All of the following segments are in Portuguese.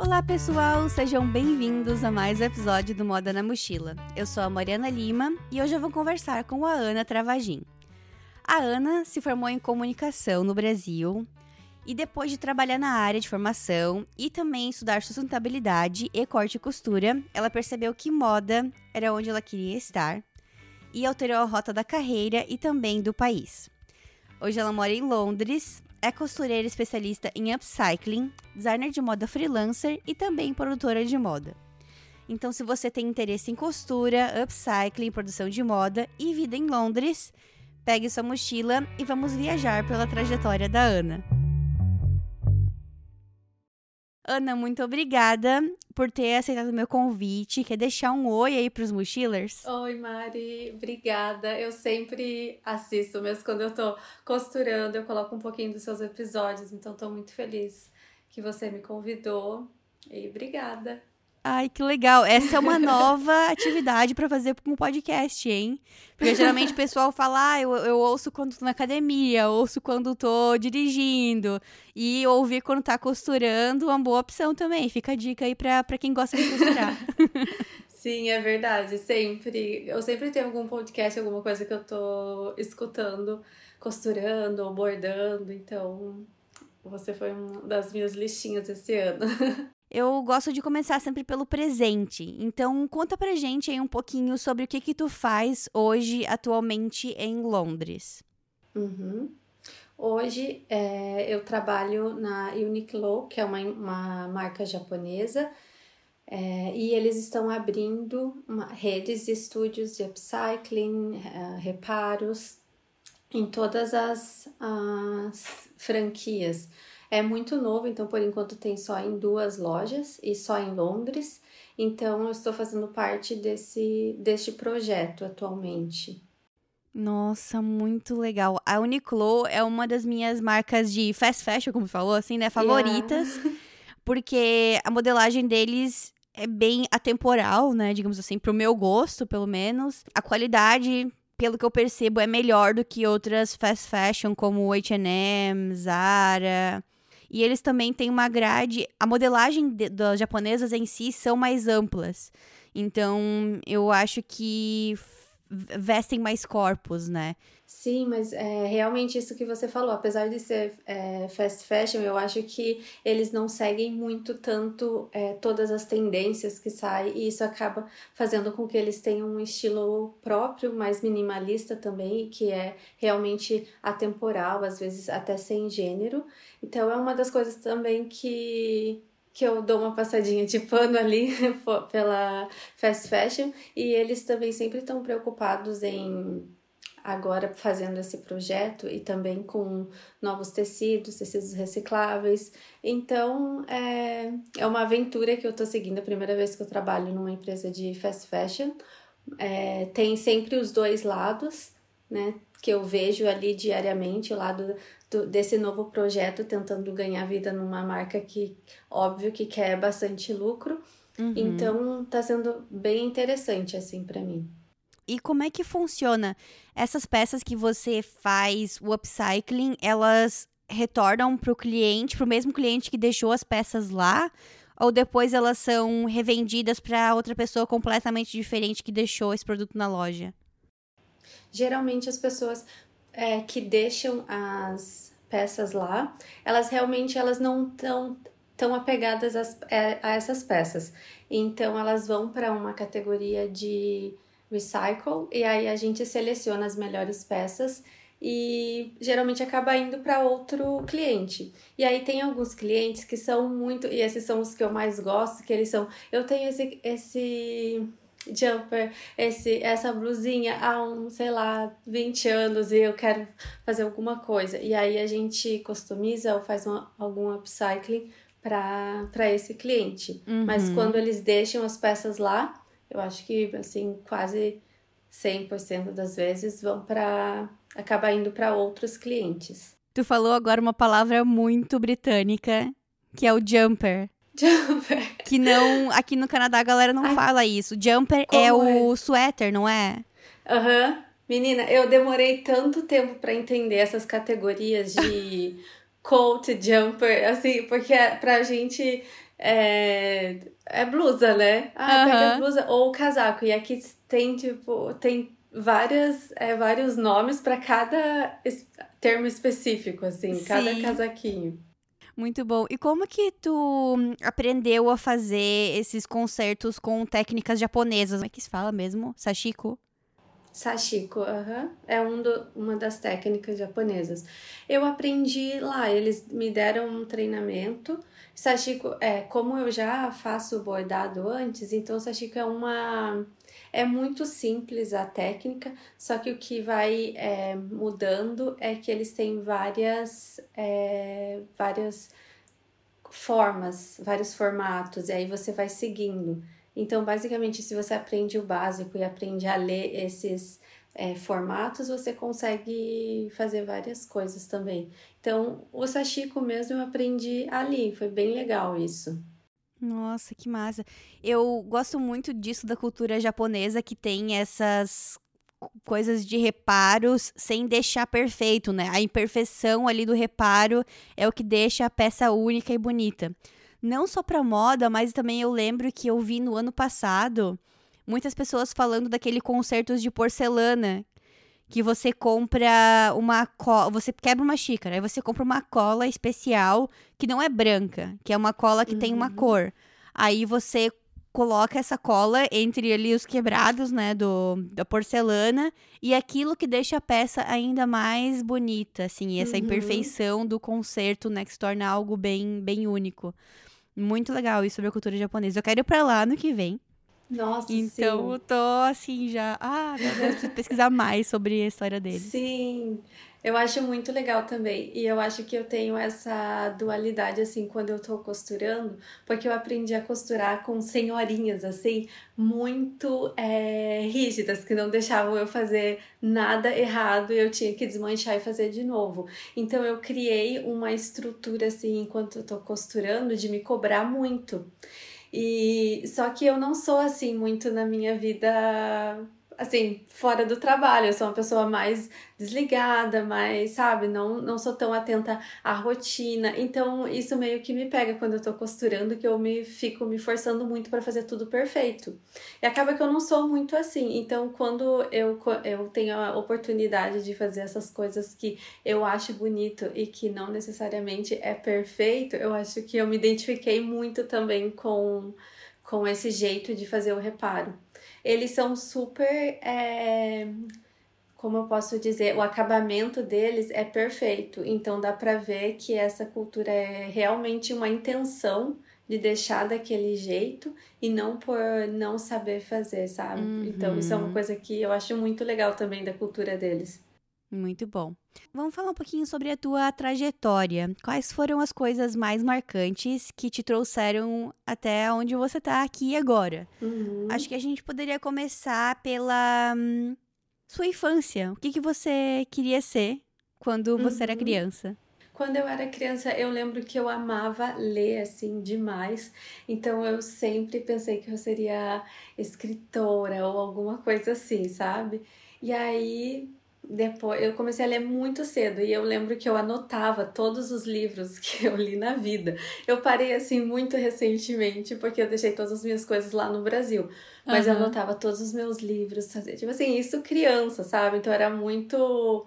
Olá pessoal, sejam bem-vindos a mais um episódio do Moda na Mochila. Eu sou a Mariana Lima e hoje eu vou conversar com a Ana Travagin. A Ana se formou em comunicação no Brasil e depois de trabalhar na área de formação e também estudar sustentabilidade e corte e costura, ela percebeu que moda era onde ela queria estar e alterou a rota da carreira e também do país. Hoje ela mora em Londres é costureira especialista em upcycling, designer de moda freelancer e também produtora de moda. Então, se você tem interesse em costura, upcycling, produção de moda e vida em Londres, pegue sua mochila e vamos viajar pela trajetória da Ana. Ana, muito obrigada por ter aceitado o meu convite. Quer deixar um oi aí pros mochilers? Oi, Mari. Obrigada. Eu sempre assisto, mesmo quando eu tô costurando, eu coloco um pouquinho dos seus episódios, então tô muito feliz que você me convidou. E obrigada. Ai, que legal. Essa é uma nova atividade para fazer com um podcast, hein? Porque geralmente o pessoal fala, ah, eu, eu ouço quando tô na academia, ouço quando tô dirigindo. E ouvir quando tá costurando, uma boa opção também. Fica a dica aí pra, pra quem gosta de costurar. Sim, é verdade. Sempre. Eu sempre tenho algum podcast, alguma coisa que eu tô escutando, costurando ou bordando. Então, você foi uma das minhas listinhas esse ano. eu gosto de começar sempre pelo presente. Então, conta pra gente aí um pouquinho sobre o que que tu faz hoje, atualmente, em Londres. Uhum. Hoje, é, eu trabalho na Uniqlo, que é uma, uma marca japonesa, é, e eles estão abrindo uma, redes de estúdios de upcycling, é, reparos, em todas as, as franquias. É muito novo, então por enquanto tem só em duas lojas e só em Londres. Então eu estou fazendo parte desse, deste projeto atualmente. Nossa, muito legal. A Uniqlo é uma das minhas marcas de fast fashion, como falou, assim, né? Favoritas. Yeah. Porque a modelagem deles é bem atemporal, né? Digamos assim, pro meu gosto, pelo menos. A qualidade, pelo que eu percebo, é melhor do que outras fast fashion, como H&M, Zara. E eles também têm uma grade. A modelagem de, das japonesas em si são mais amplas. Então, eu acho que vestem mais corpos, né? Sim, mas é realmente isso que você falou. Apesar de ser é, fast fashion, eu acho que eles não seguem muito tanto é, todas as tendências que saem, e isso acaba fazendo com que eles tenham um estilo próprio, mais minimalista também, que é realmente atemporal, às vezes até sem gênero. Então é uma das coisas também que que eu dou uma passadinha de pano ali pela fast fashion e eles também sempre estão preocupados em agora fazendo esse projeto e também com novos tecidos, tecidos recicláveis. Então é, é uma aventura que eu estou seguindo, a primeira vez que eu trabalho numa empresa de fast fashion. É, tem sempre os dois lados, né? Que eu vejo ali diariamente, o lado do, desse novo projeto tentando ganhar vida numa marca que, óbvio, que quer bastante lucro. Uhum. Então, tá sendo bem interessante, assim, para mim. E como é que funciona? Essas peças que você faz, o upcycling, elas retornam para o cliente, para o mesmo cliente que deixou as peças lá? Ou depois elas são revendidas para outra pessoa completamente diferente que deixou esse produto na loja? Geralmente as pessoas é, que deixam as peças lá, elas realmente elas não estão tão apegadas às, é, a essas peças. Então elas vão para uma categoria de recycle e aí a gente seleciona as melhores peças e geralmente acaba indo para outro cliente. E aí tem alguns clientes que são muito, e esses são os que eu mais gosto, que eles são, eu tenho esse esse jumper, esse, essa blusinha há um, sei lá, 20 anos e eu quero fazer alguma coisa. E aí a gente customiza ou faz um, algum upcycling para esse cliente. Uhum. Mas quando eles deixam as peças lá, eu acho que assim, quase 100% das vezes vão para acaba indo para outros clientes. Tu falou agora uma palavra muito britânica, que é o jumper. Jumper. Que não. Aqui no Canadá a galera não Ai, fala isso. Jumper é o é? suéter, não é? Aham. Uhum. Menina, eu demorei tanto tempo para entender essas categorias de coat, jumper, assim, porque pra gente é, é blusa, né? Ah, uhum. pega a blusa ou o casaco. E aqui tem, tipo, tem várias, é, vários nomes para cada termo específico, assim, Sim. cada casaquinho. Muito bom. E como que tu aprendeu a fazer esses concertos com técnicas japonesas? Como é que se fala mesmo? Sashiko? Sashiko, é um do, uma das técnicas japonesas. Eu aprendi lá, eles me deram um treinamento. Sashiko, é, como eu já faço bordado antes, então Sashiko é uma é muito simples a técnica, só que o que vai é, mudando é que eles têm várias, é, várias formas, vários formatos, e aí você vai seguindo. Então, basicamente, se você aprende o básico e aprende a ler esses é, formatos, você consegue fazer várias coisas também. Então, o sashiko mesmo eu aprendi ali, foi bem legal isso. Nossa, que massa. Eu gosto muito disso da cultura japonesa que tem essas coisas de reparos sem deixar perfeito, né? A imperfeição ali do reparo é o que deixa a peça única e bonita. Não só para moda, mas também eu lembro que eu vi no ano passado muitas pessoas falando daquele concertos de porcelana que você compra uma cola, você quebra uma xícara, aí você compra uma cola especial que não é branca, que é uma cola que uhum. tem uma uhum. cor. Aí você coloca essa cola entre ali os quebrados, né, do, da porcelana, e aquilo que deixa a peça ainda mais bonita, assim, essa uhum. imperfeição do concerto, né, que se torna algo bem, bem único. Muito legal isso sobre a cultura japonesa. Eu quero ir pra lá no que vem. Nossa, então sim. eu tô assim já. Ah, meu Deus, preciso pesquisar mais sobre a história dele. Sim. Eu acho muito legal também. E eu acho que eu tenho essa dualidade, assim, quando eu tô costurando, porque eu aprendi a costurar com senhorinhas, assim, muito é, rígidas, que não deixavam eu fazer nada errado e eu tinha que desmanchar e fazer de novo. Então eu criei uma estrutura, assim, enquanto eu tô costurando, de me cobrar muito. E só que eu não sou assim muito na minha vida assim, fora do trabalho. Eu sou uma pessoa mais desligada, mais, sabe, não, não sou tão atenta à rotina. Então, isso meio que me pega quando eu tô costurando, que eu me fico me forçando muito para fazer tudo perfeito. E acaba que eu não sou muito assim. Então, quando eu, eu tenho a oportunidade de fazer essas coisas que eu acho bonito e que não necessariamente é perfeito, eu acho que eu me identifiquei muito também com com esse jeito de fazer o reparo eles são super. É, como eu posso dizer, o acabamento deles é perfeito. Então dá para ver que essa cultura é realmente uma intenção de deixar daquele jeito e não por não saber fazer, sabe? Uhum. Então isso é uma uhum. coisa que eu acho muito legal também da cultura deles. Muito bom. Vamos falar um pouquinho sobre a tua trajetória. Quais foram as coisas mais marcantes que te trouxeram até onde você está aqui agora? Uhum. Acho que a gente poderia começar pela hum, sua infância. O que, que você queria ser quando você uhum. era criança? Quando eu era criança, eu lembro que eu amava ler assim demais. Então eu sempre pensei que eu seria escritora ou alguma coisa assim, sabe? E aí depois eu comecei a ler muito cedo e eu lembro que eu anotava todos os livros que eu li na vida. Eu parei assim muito recentemente porque eu deixei todas as minhas coisas lá no Brasil, mas uhum. eu anotava todos os meus livros, tipo assim, isso criança, sabe? Então era muito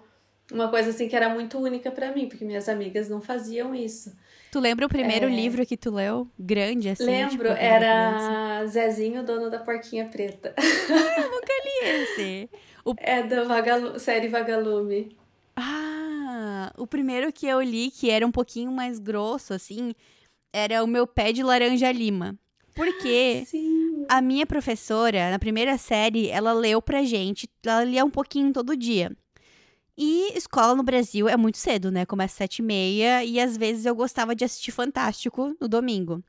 uma coisa assim que era muito única para mim, porque minhas amigas não faziam isso. Tu lembra o primeiro é... livro que tu leu? Grande, assim? Lembro, tipo, era Zezinho, dono da porquinha preta. Ah, eu nunca li esse. O... É da Vagalu... série Vagalume. Ah, o primeiro que eu li, que era um pouquinho mais grosso, assim, era o meu pé de laranja lima. Porque Sim. a minha professora, na primeira série, ela leu pra gente, ela lia um pouquinho todo dia. E escola no Brasil é muito cedo, né? Começa às sete e meia e às vezes eu gostava de assistir Fantástico no domingo.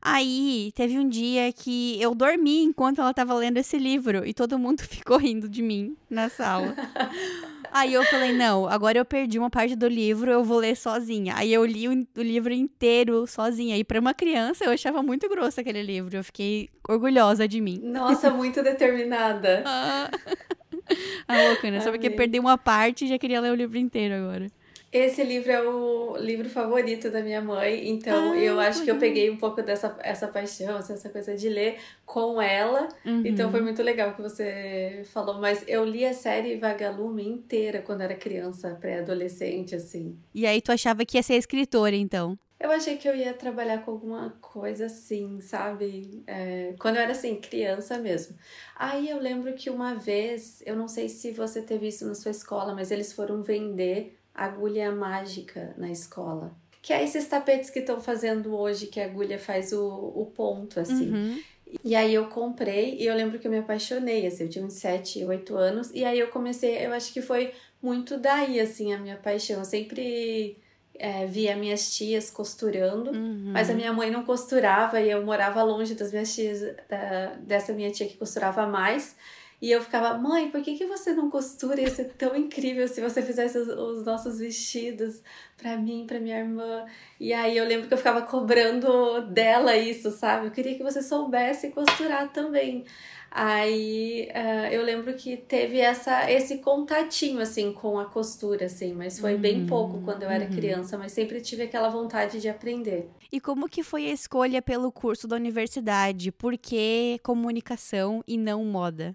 Aí teve um dia que eu dormi enquanto ela tava lendo esse livro e todo mundo ficou rindo de mim na sala. Aí eu falei, não, agora eu perdi uma parte do livro, eu vou ler sozinha. Aí eu li o, o livro inteiro sozinha. E para uma criança eu achava muito grosso aquele livro. Eu fiquei orgulhosa de mim. Nossa, muito determinada. ah, louca, né? Só porque perdi uma parte e já queria ler o livro inteiro agora. Esse livro é o livro favorito da minha mãe, então ah, eu acho que eu peguei um pouco dessa essa paixão, assim, essa coisa de ler com ela. Uhum. Então foi muito legal que você falou, mas eu li a série Vagalume inteira quando era criança, pré-adolescente, assim. E aí tu achava que ia ser escritora, então? Eu achei que eu ia trabalhar com alguma coisa assim, sabe? É, quando eu era assim, criança mesmo. Aí eu lembro que uma vez, eu não sei se você teve isso na sua escola, mas eles foram vender agulha mágica na escola. Que é esses tapetes que estão fazendo hoje, que a agulha faz o, o ponto, assim. Uhum. E aí eu comprei e eu lembro que eu me apaixonei, assim, eu tinha uns 7, 8 anos. E aí eu comecei, eu acho que foi muito daí, assim, a minha paixão. Eu sempre é, via minhas tias costurando, uhum. mas a minha mãe não costurava e eu morava longe das minhas tias, da, dessa minha tia que costurava mais. E eu ficava, mãe, por que, que você não costura? Ia ser tão incrível se você fizesse os, os nossos vestidos para mim, para minha irmã. E aí eu lembro que eu ficava cobrando dela isso, sabe? Eu queria que você soubesse costurar também. Aí uh, eu lembro que teve essa, esse contatinho, assim, com a costura, assim, mas foi uhum, bem pouco quando eu era uhum. criança, mas sempre tive aquela vontade de aprender. E como que foi a escolha pelo curso da universidade? Por que comunicação e não moda?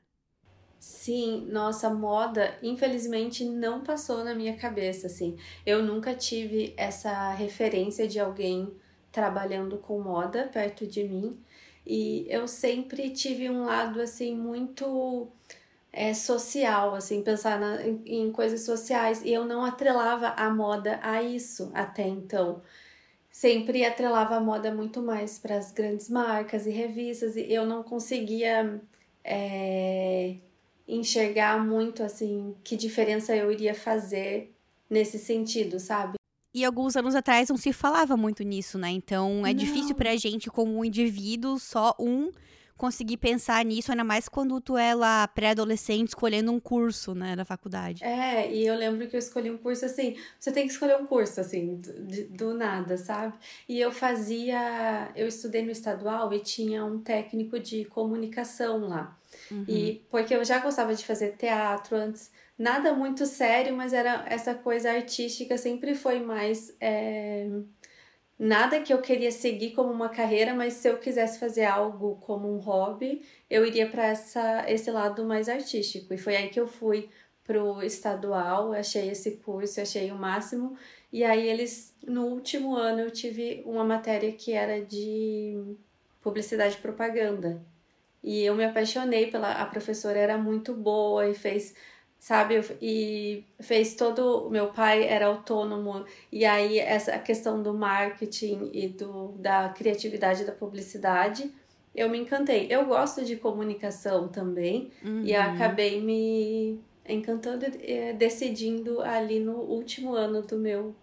Sim, nossa, moda, infelizmente, não passou na minha cabeça, assim. Eu nunca tive essa referência de alguém trabalhando com moda perto de mim. E eu sempre tive um lado, assim, muito é, social, assim, pensar na, em, em coisas sociais. E eu não atrelava a moda a isso até então sempre atrelava a moda muito mais para as grandes marcas e revistas e eu não conseguia é, enxergar muito assim que diferença eu iria fazer nesse sentido, sabe? E alguns anos atrás não se falava muito nisso, né? Então é não. difícil pra gente, como um indivíduo, só um conseguir pensar nisso, ainda mais quando tu é lá pré-adolescente escolhendo um curso, né, da faculdade. É, e eu lembro que eu escolhi um curso assim, você tem que escolher um curso assim, do, do nada, sabe? E eu fazia, eu estudei no estadual e tinha um técnico de comunicação lá. Uhum. E porque eu já gostava de fazer teatro antes, nada muito sério, mas era essa coisa artística sempre foi mais é, nada que eu queria seguir como uma carreira, mas se eu quisesse fazer algo como um hobby, eu iria para essa esse lado mais artístico. E foi aí que eu fui pro estadual, achei esse curso, achei o máximo. E aí eles no último ano eu tive uma matéria que era de publicidade e propaganda. E eu me apaixonei pela a professora era muito boa e fez sabe e fez todo meu pai era autônomo. E aí essa questão do marketing e do da criatividade da publicidade eu me encantei. Eu gosto de comunicação também uhum. e acabei me encantando e decidindo ali no último ano do meu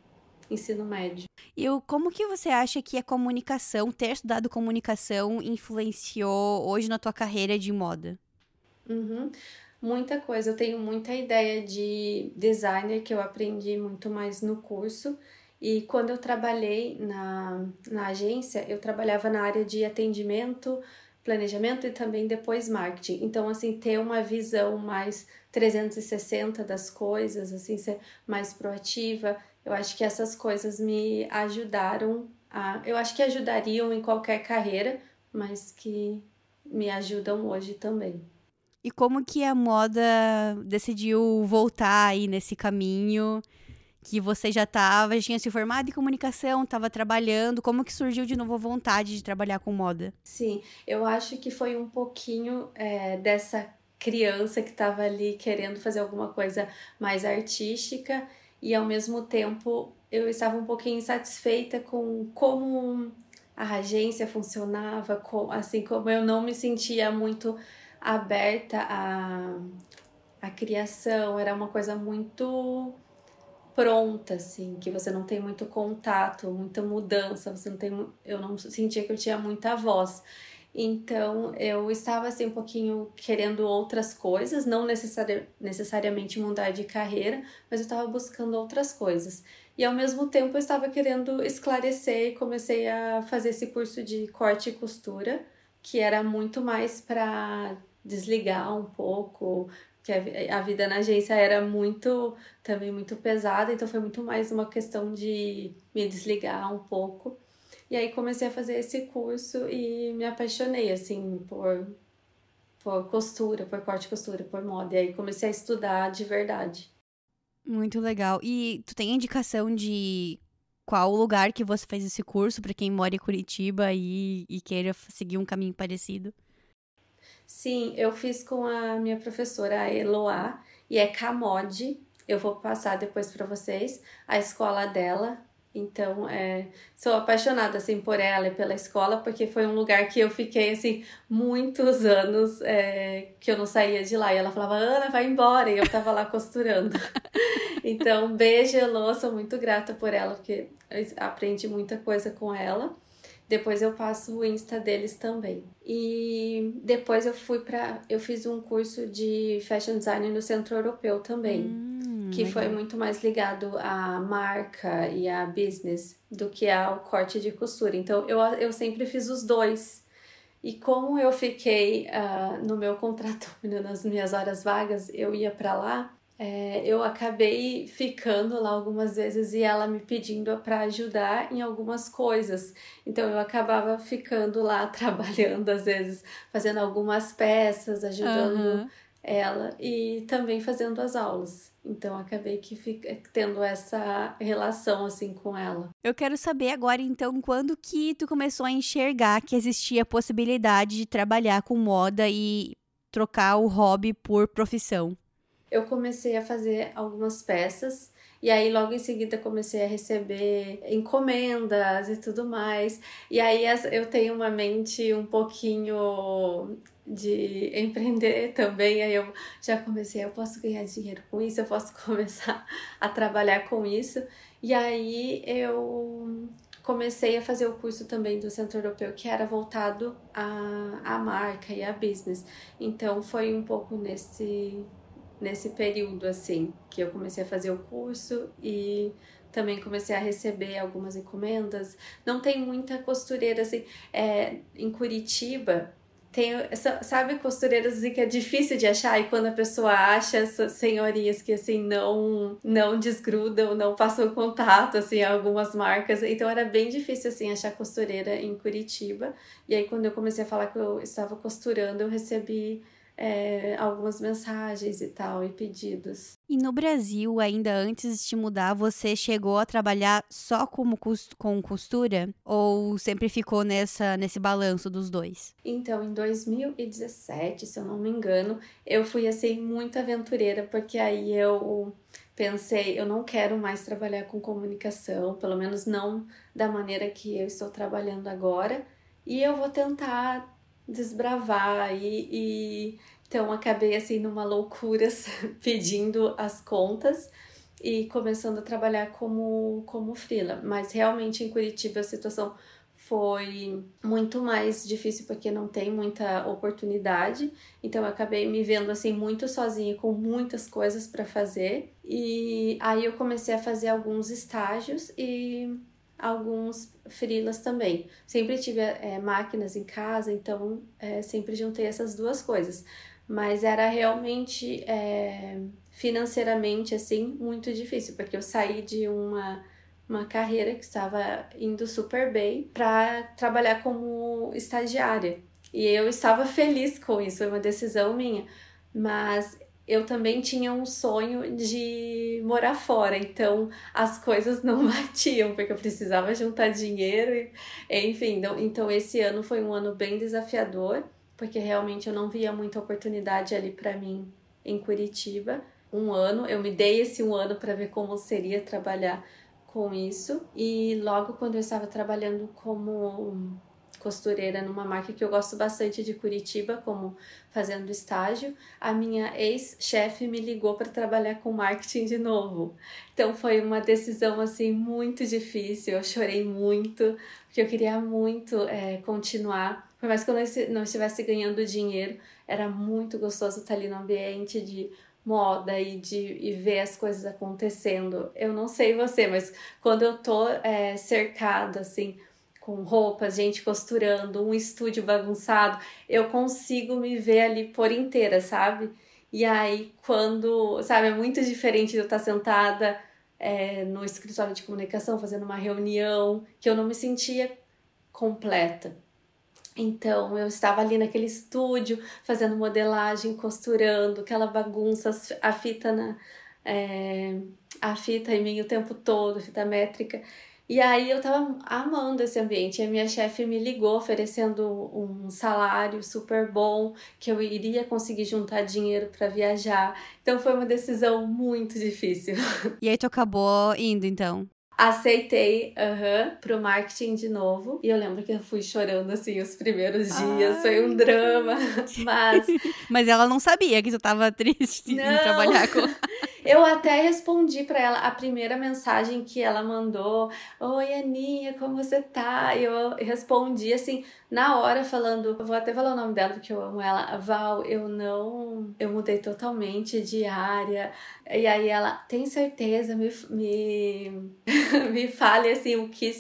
ensino médio e como que você acha que a comunicação, ter estudado comunicação, influenciou hoje na tua carreira de moda? Uhum. Muita coisa. Eu tenho muita ideia de designer que eu aprendi muito mais no curso. E quando eu trabalhei na, na agência, eu trabalhava na área de atendimento, planejamento e também depois marketing. Então, assim, ter uma visão mais 360 das coisas, assim, ser mais proativa, eu acho que essas coisas me ajudaram a. Eu acho que ajudariam em qualquer carreira, mas que me ajudam hoje também. E como que a moda decidiu voltar aí nesse caminho que você já estava, já tinha se formado em comunicação, estava trabalhando, como que surgiu de novo a vontade de trabalhar com moda? Sim, eu acho que foi um pouquinho é, dessa criança que estava ali querendo fazer alguma coisa mais artística e ao mesmo tempo eu estava um pouquinho insatisfeita com como a agência funcionava, com, assim como eu não me sentia muito aberta à, à criação, era uma coisa muito pronta, assim, que você não tem muito contato, muita mudança, você não tem, eu não sentia que eu tinha muita voz. Então eu estava assim um pouquinho querendo outras coisas, não necessari necessariamente mudar de carreira, mas eu estava buscando outras coisas. E ao mesmo tempo eu estava querendo esclarecer e comecei a fazer esse curso de corte e costura, que era muito mais para desligar um pouco, porque a vida na agência era muito, também muito pesada, então foi muito mais uma questão de me desligar um pouco. E aí comecei a fazer esse curso e me apaixonei, assim, por, por costura, por corte e costura, por moda. E aí comecei a estudar de verdade. Muito legal. E tu tem indicação de qual lugar que você fez esse curso para quem mora em Curitiba e, e queira seguir um caminho parecido? Sim, eu fiz com a minha professora, a Eloá, e é Camode. Eu vou passar depois para vocês a escola dela. Então, é, sou apaixonada assim por ela e pela escola, porque foi um lugar que eu fiquei assim muitos anos é, que eu não saía de lá. E ela falava, Ana, vai embora. E eu tava lá costurando. então, beijo, Elô, sou muito grata por ela, porque eu aprendi muita coisa com ela. Depois eu passo o Insta deles também. E depois eu fui para eu fiz um curso de fashion design no Centro Europeu também, hum, que legal. foi muito mais ligado à marca e a business do que ao corte de costura. Então eu, eu sempre fiz os dois. E como eu fiquei uh, no meu contrato, nas minhas horas vagas, eu ia para lá, é, eu acabei ficando lá algumas vezes e ela me pedindo para ajudar em algumas coisas. Então eu acabava ficando lá trabalhando, às vezes, fazendo algumas peças, ajudando uhum. ela e também fazendo as aulas. Então acabei que fica, tendo essa relação assim com ela. Eu quero saber agora então quando que tu começou a enxergar que existia a possibilidade de trabalhar com moda e trocar o hobby por profissão eu comecei a fazer algumas peças e aí logo em seguida comecei a receber encomendas e tudo mais. E aí eu tenho uma mente um pouquinho de empreender também, aí eu já comecei, eu posso ganhar dinheiro com isso, eu posso começar a trabalhar com isso. E aí eu comecei a fazer o curso também do Centro Europeu, que era voltado à, à marca e à business. Então foi um pouco nesse nesse período assim que eu comecei a fazer o curso e também comecei a receber algumas encomendas. Não tem muita costureira assim. É, em Curitiba tem, sabe, costureiras assim, que é difícil de achar e quando a pessoa acha essas senhorias que assim não não desgrudam, não passam contato assim algumas marcas. Então era bem difícil assim achar costureira em Curitiba. E aí quando eu comecei a falar que eu estava costurando, eu recebi é, algumas mensagens e tal, e pedidos. E no Brasil, ainda antes de mudar, você chegou a trabalhar só como com costura? Ou sempre ficou nessa, nesse balanço dos dois? Então, em 2017, se eu não me engano, eu fui assim muito aventureira, porque aí eu pensei, eu não quero mais trabalhar com comunicação, pelo menos não da maneira que eu estou trabalhando agora, e eu vou tentar desbravar e, e então acabei assim numa loucura pedindo as contas e começando a trabalhar como como frila, mas realmente em Curitiba a situação foi muito mais difícil porque não tem muita oportunidade. Então eu acabei me vendo assim muito sozinha com muitas coisas para fazer. E aí eu comecei a fazer alguns estágios e alguns frilas também. Sempre tive é, máquinas em casa, então é, sempre juntei essas duas coisas. Mas era realmente é, financeiramente assim muito difícil, porque eu saí de uma, uma carreira que estava indo super bem para trabalhar como estagiária. E eu estava feliz com isso, foi uma decisão minha. Mas eu também tinha um sonho de morar fora, então as coisas não batiam, porque eu precisava juntar dinheiro, e, enfim. Então, esse ano foi um ano bem desafiador, porque realmente eu não via muita oportunidade ali para mim em Curitiba. Um ano, eu me dei esse um ano para ver como seria trabalhar com isso, e logo quando eu estava trabalhando como costureira numa marca que eu gosto bastante de Curitiba, como fazendo estágio, a minha ex-chefe me ligou para trabalhar com marketing de novo. Então foi uma decisão assim muito difícil, eu chorei muito, porque eu queria muito é, continuar. Por mais que eu não estivesse ganhando dinheiro, era muito gostoso estar ali no ambiente de moda e de e ver as coisas acontecendo. Eu não sei você, mas quando eu tô é, cercada assim com roupas, gente costurando, um estúdio bagunçado, eu consigo me ver ali por inteira, sabe? E aí, quando, sabe, é muito diferente de eu estar sentada é, no escritório de comunicação fazendo uma reunião, que eu não me sentia completa. Então eu estava ali naquele estúdio fazendo modelagem, costurando, aquela bagunça, a fita na é, a fita em mim o tempo todo, fita métrica. E aí eu tava amando esse ambiente. E a minha chefe me ligou oferecendo um salário super bom, que eu iria conseguir juntar dinheiro para viajar. Então foi uma decisão muito difícil. E aí tu acabou indo então? Aceitei, uh -huh, pro marketing de novo. E eu lembro que eu fui chorando, assim, os primeiros dias. Ai. Foi um drama. Mas... Mas ela não sabia que tu tava triste não. em trabalhar com... Eu até respondi para ela a primeira mensagem que ela mandou. Oi, Aninha, como você tá? E eu respondi assim, na hora, falando. Vou até falar o nome dela porque eu amo ela. Val, eu não. Eu mudei totalmente de área. E aí ela, tem certeza? Me, me, me fale assim, o que,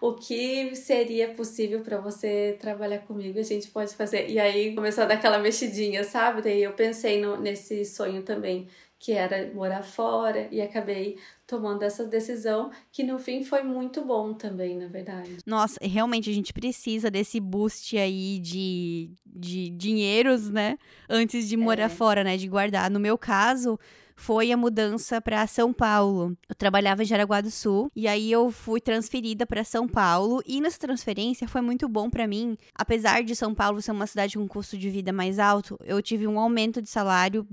o que seria possível para você trabalhar comigo? A gente pode fazer. E aí começou a dar aquela mexidinha, sabe? Daí eu pensei no, nesse sonho também que era morar fora, e acabei tomando essa decisão, que no fim foi muito bom também, na verdade. Nossa, realmente a gente precisa desse boost aí de, de dinheiros, né? Antes de morar é. fora, né? De guardar. No meu caso, foi a mudança para São Paulo. Eu trabalhava em Jaraguá do Sul e aí eu fui transferida para São Paulo e nessa transferência foi muito bom para mim. Apesar de São Paulo ser uma cidade com custo de vida mais alto, eu tive um aumento de salário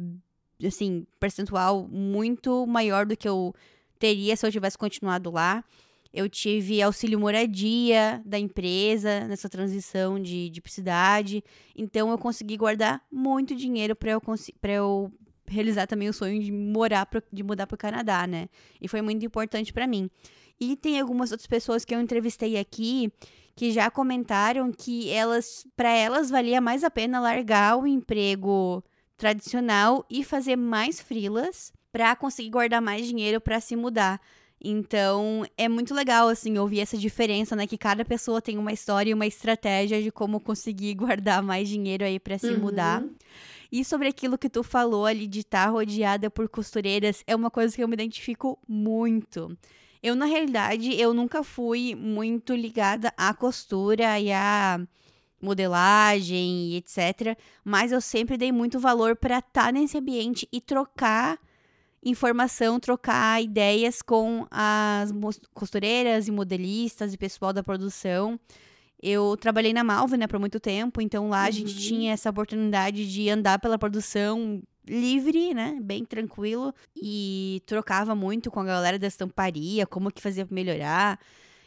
assim, percentual muito maior do que eu teria se eu tivesse continuado lá. Eu tive auxílio moradia da empresa nessa transição de, de cidade. Então eu consegui guardar muito dinheiro para eu, eu realizar também o sonho de morar pro, de mudar para o Canadá, né? E foi muito importante para mim. E tem algumas outras pessoas que eu entrevistei aqui que já comentaram que elas para elas valia mais a pena largar o emprego tradicional e fazer mais frilas para conseguir guardar mais dinheiro para se mudar. Então, é muito legal, assim, ouvir essa diferença, né? Que cada pessoa tem uma história e uma estratégia de como conseguir guardar mais dinheiro aí para se uhum. mudar. E sobre aquilo que tu falou ali de estar tá rodeada por costureiras, é uma coisa que eu me identifico muito. Eu, na realidade, eu nunca fui muito ligada à costura e à modelagem e etc. Mas eu sempre dei muito valor para estar tá nesse ambiente e trocar informação, trocar ideias com as costureiras e modelistas e pessoal da produção. Eu trabalhei na Malve, né, por muito tempo, então lá uhum. a gente uhum. tinha essa oportunidade de andar pela produção livre, né, bem tranquilo e trocava muito com a galera da estamparia, como que fazia para melhorar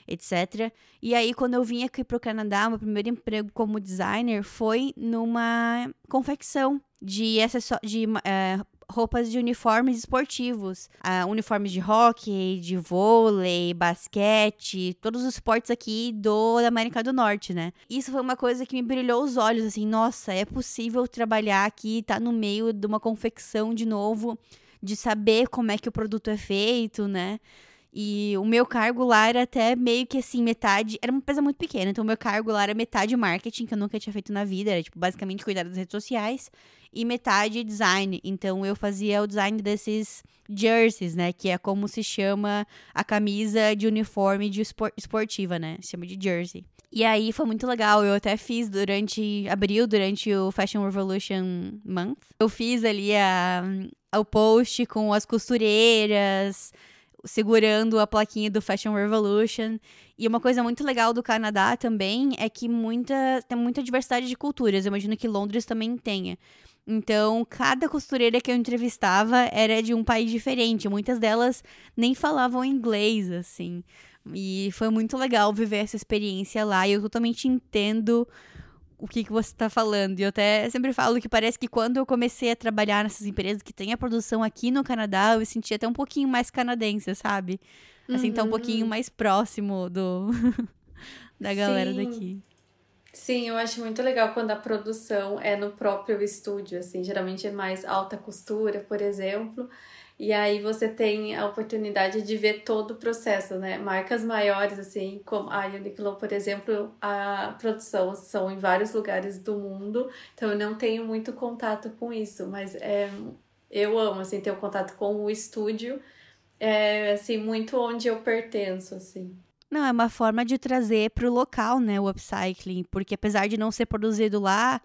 etc. E aí, quando eu vim aqui para o Canadá, meu primeiro emprego como designer foi numa confecção de, de é, roupas de uniformes esportivos. Uh, uniformes de hockey, de vôlei, basquete, todos os esportes aqui do, da América do Norte, né? Isso foi uma coisa que me brilhou os olhos, assim, nossa, é possível trabalhar aqui, tá no meio de uma confecção de novo, de saber como é que o produto é feito, né? E o meu cargo lá era até meio que assim, metade. Era uma empresa muito pequena, então o meu cargo lá era metade marketing, que eu nunca tinha feito na vida. Era, tipo, basicamente cuidar das redes sociais. E metade design. Então eu fazia o design desses jerseys, né? Que é como se chama a camisa de uniforme de esportiva, né? Se chama de jersey. E aí foi muito legal. Eu até fiz durante abril, durante o Fashion Revolution Month. Eu fiz ali a, o post com as costureiras segurando a plaquinha do Fashion Revolution. E uma coisa muito legal do Canadá também é que muita, tem muita diversidade de culturas. Eu imagino que Londres também tenha. Então, cada costureira que eu entrevistava era de um país diferente. Muitas delas nem falavam inglês, assim. E foi muito legal viver essa experiência lá. E eu totalmente entendo o que, que você está falando. E eu até sempre falo que parece que quando eu comecei a trabalhar nessas empresas que tem a produção aqui no Canadá, eu me senti até um pouquinho mais canadense, sabe? Assim, uhum. tá um pouquinho uhum. mais próximo do da galera Sim. daqui. Sim, eu acho muito legal quando a produção é no próprio estúdio, assim, geralmente é mais alta costura, por exemplo. E aí você tem a oportunidade de ver todo o processo, né? Marcas maiores, assim, como a Uniqlo, por exemplo, a produção são em vários lugares do mundo, então eu não tenho muito contato com isso, mas é, eu amo, assim, ter o contato com o estúdio, é, assim, muito onde eu pertenço, assim. Não, é uma forma de trazer para o local, né, o upcycling, porque apesar de não ser produzido lá,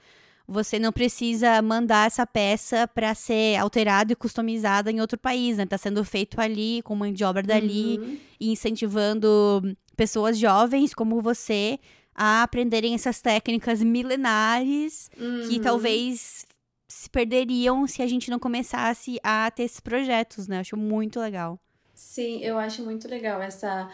você não precisa mandar essa peça para ser alterada e customizada em outro país, né? Tá sendo feito ali, com mãe de obra dali, uhum. e incentivando pessoas jovens como você a aprenderem essas técnicas milenares uhum. que talvez se perderiam se a gente não começasse a ter esses projetos, né? Acho muito legal. Sim, eu acho muito legal essa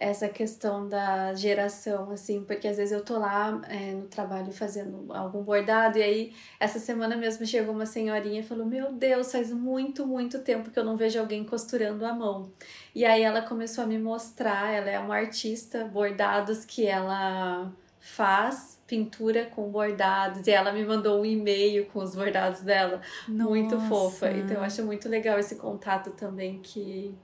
essa questão da geração, assim, porque às vezes eu tô lá é, no trabalho fazendo algum bordado, e aí essa semana mesmo chegou uma senhorinha e falou: Meu Deus, faz muito, muito tempo que eu não vejo alguém costurando a mão. E aí ela começou a me mostrar, ela é uma artista, bordados que ela faz pintura com bordados e ela me mandou um e-mail com os bordados dela Nossa. muito fofa então eu acho muito legal esse contato também que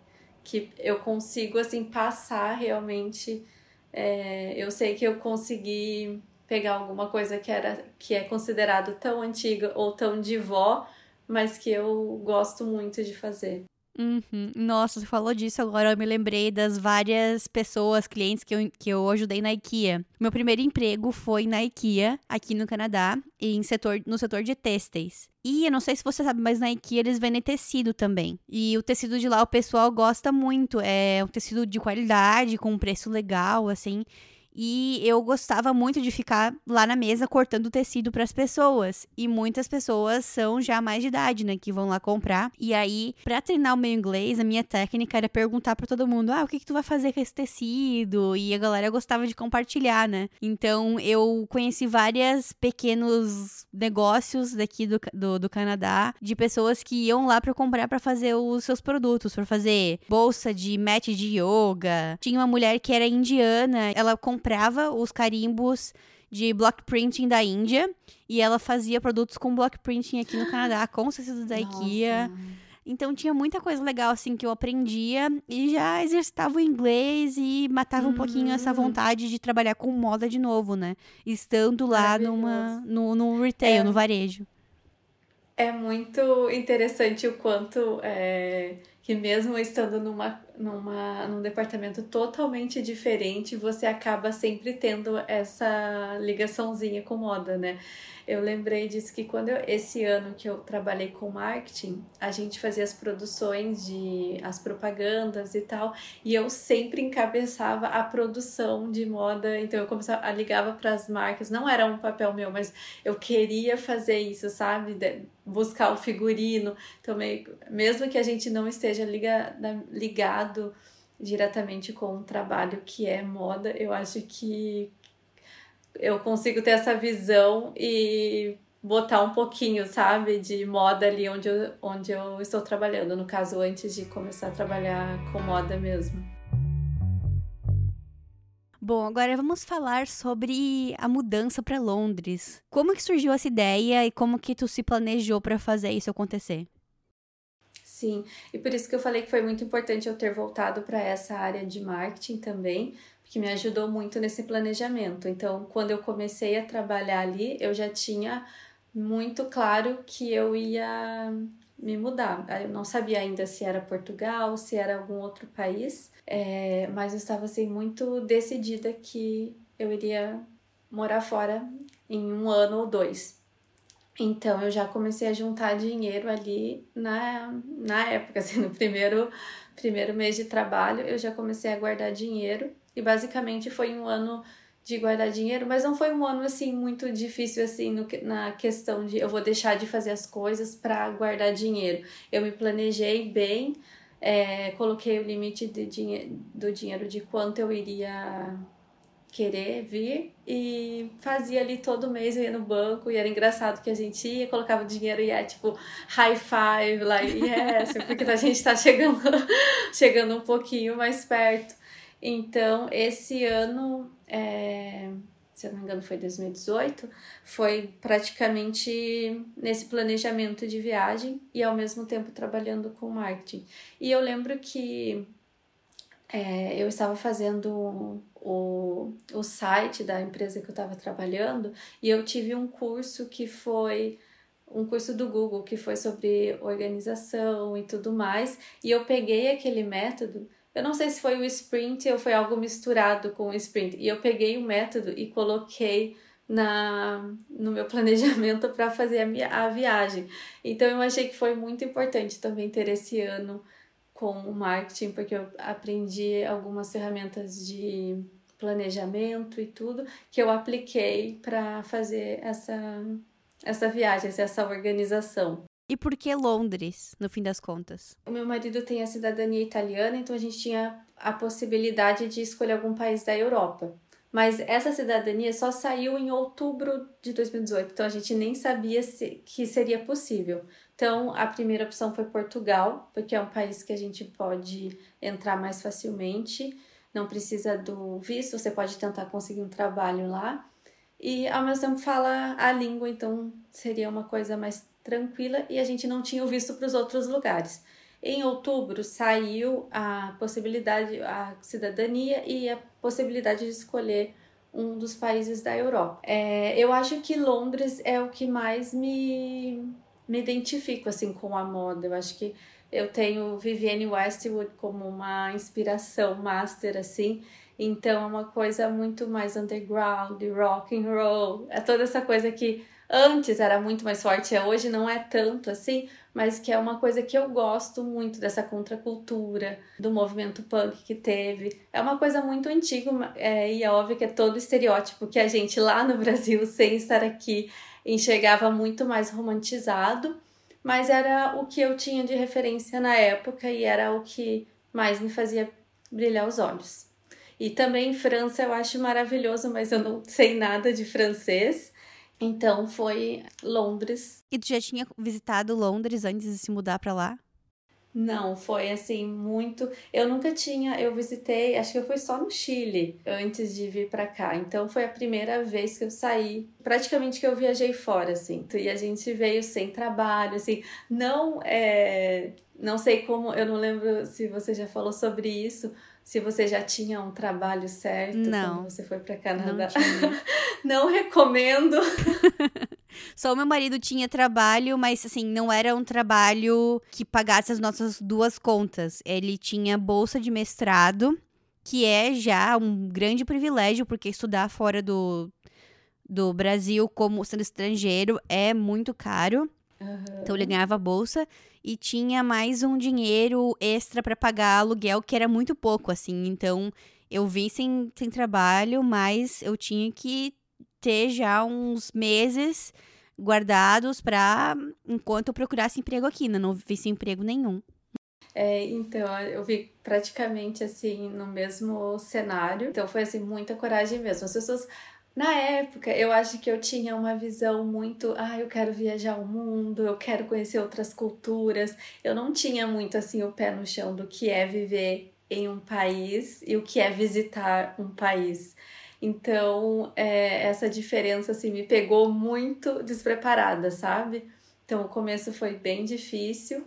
que eu consigo assim passar realmente. É, eu sei que eu consegui pegar alguma coisa que era que é considerado tão antiga ou tão de vó, mas que eu gosto muito de fazer. Uhum. Nossa, você falou disso agora, eu me lembrei das várias pessoas, clientes que eu, que eu ajudei na IKEA. Meu primeiro emprego foi na IKEA, aqui no Canadá, em setor, no setor de têxteis. E eu não sei se você sabe, mas na IKEA eles vendem tecido também. E o tecido de lá o pessoal gosta muito. É um tecido de qualidade, com um preço legal, assim. E eu gostava muito de ficar lá na mesa cortando tecido para as pessoas. E muitas pessoas são já mais de idade, né, que vão lá comprar. E aí, para treinar o meu inglês, a minha técnica era perguntar para todo mundo: "Ah, o que que tu vai fazer com esse tecido?" E a galera gostava de compartilhar, né? Então, eu conheci vários pequenos negócios daqui do, do, do Canadá de pessoas que iam lá para comprar para fazer os seus produtos, para fazer bolsa de mat de yoga. Tinha uma mulher que era indiana, ela comprava comprava os carimbos de block printing da Índia e ela fazia produtos com block printing aqui no Canadá, com os tecidos da Nossa. IKEA. Então tinha muita coisa legal assim que eu aprendia e já exercitava o inglês e matava um pouquinho essa uhum. vontade de trabalhar com moda de novo, né? Estando lá numa, no, no retail, é, no varejo. É muito interessante o quanto é, que mesmo estando numa, numa, num departamento totalmente diferente, você acaba sempre tendo essa ligaçãozinha com moda, né? Eu lembrei disso que quando eu, esse ano que eu trabalhei com marketing, a gente fazia as produções de as propagandas e tal, e eu sempre encabeçava a produção de moda, então eu começava ligava para as marcas, não era um papel meu, mas eu queria fazer isso, sabe? De, buscar o figurino, também, mesmo que a gente não esteja liga, ligado diretamente com um trabalho que é moda, eu acho que eu consigo ter essa visão e botar um pouquinho, sabe, de moda ali onde eu, onde eu estou trabalhando, no caso, antes de começar a trabalhar com moda mesmo. Bom, agora vamos falar sobre a mudança para Londres. Como que surgiu essa ideia e como que tu se planejou para fazer isso acontecer? Sim, e por isso que eu falei que foi muito importante eu ter voltado para essa área de marketing também, que me ajudou muito nesse planejamento. Então, quando eu comecei a trabalhar ali, eu já tinha muito claro que eu ia me mudar. Eu não sabia ainda se era Portugal, se era algum outro país, é, mas eu estava assim muito decidida que eu iria morar fora em um ano ou dois. Então eu já comecei a juntar dinheiro ali na, na época, assim, no primeiro, primeiro mês de trabalho, eu já comecei a guardar dinheiro e basicamente foi um ano de guardar dinheiro, mas não foi um ano assim muito difícil assim no, na questão de eu vou deixar de fazer as coisas para guardar dinheiro. Eu me planejei bem, é, coloquei o limite de dinhe do dinheiro de quanto eu iria querer vir e fazia ali todo mês, eu ia no banco e era engraçado que a gente ia, colocava dinheiro e é tipo high five lá, yes, porque a gente tá chegando, chegando um pouquinho mais perto. Então, esse ano é, se eu não me engano foi 2018, foi praticamente nesse planejamento de viagem e ao mesmo tempo trabalhando com marketing. E eu lembro que é, eu estava fazendo o, o site da empresa que eu estava trabalhando e eu tive um curso que foi um curso do Google que foi sobre organização e tudo mais, e eu peguei aquele método. Eu não sei se foi o sprint ou foi algo misturado com o sprint. E eu peguei o método e coloquei na no meu planejamento para fazer a, minha, a viagem. Então eu achei que foi muito importante também ter esse ano com o marketing, porque eu aprendi algumas ferramentas de planejamento e tudo que eu apliquei para fazer essa essa viagem, essa organização. E por que Londres, no fim das contas? O meu marido tem a cidadania italiana, então a gente tinha a possibilidade de escolher algum país da Europa. Mas essa cidadania só saiu em outubro de 2018, então a gente nem sabia se, que seria possível. Então a primeira opção foi Portugal, porque é um país que a gente pode entrar mais facilmente, não precisa do visto, você pode tentar conseguir um trabalho lá e ao mesmo tempo fala a língua, então seria uma coisa mais tranquila e a gente não tinha visto para os outros lugares. Em outubro saiu a possibilidade, a cidadania e a possibilidade de escolher um dos países da Europa. É, eu acho que Londres é o que mais me, me identifico assim com a moda. Eu acho que eu tenho Vivienne Westwood como uma inspiração master assim então é uma coisa muito mais underground, rock and roll, é toda essa coisa que antes era muito mais forte, hoje não é tanto assim, mas que é uma coisa que eu gosto muito dessa contracultura, do movimento punk que teve. É uma coisa muito antiga é, e é óbvio que é todo estereótipo que a gente lá no Brasil, sem estar aqui, enxergava muito mais romantizado, mas era o que eu tinha de referência na época e era o que mais me fazia brilhar os olhos. E também França eu acho maravilhoso, mas eu não sei nada de francês. Então foi Londres. E tu já tinha visitado Londres antes de se mudar para lá? Não, foi assim muito. Eu nunca tinha, eu visitei, acho que eu fui só no Chile antes de vir para cá. Então foi a primeira vez que eu saí, praticamente que eu viajei fora assim. E a gente veio sem trabalho, assim, não é, não sei como, eu não lembro se você já falou sobre isso, se você já tinha um trabalho certo não, quando você foi para Canadá. Não, não recomendo. Só o meu marido tinha trabalho, mas assim, não era um trabalho que pagasse as nossas duas contas. Ele tinha bolsa de mestrado, que é já um grande privilégio, porque estudar fora do, do Brasil como sendo estrangeiro é muito caro. Uhum. Então ele ganhava bolsa e tinha mais um dinheiro extra para pagar aluguel, que era muito pouco, assim. Então eu vim sem, sem trabalho, mas eu tinha que ter já uns meses guardados para enquanto eu procurasse emprego aqui, né? não vi emprego nenhum. É, então, eu vi praticamente assim no mesmo cenário. Então foi assim muita coragem mesmo. As pessoas na época, eu acho que eu tinha uma visão muito, ah, eu quero viajar o mundo, eu quero conhecer outras culturas. Eu não tinha muito assim o pé no chão do que é viver em um país e o que é visitar um país. Então, é, essa diferença assim me pegou muito despreparada, sabe? Então, o começo foi bem difícil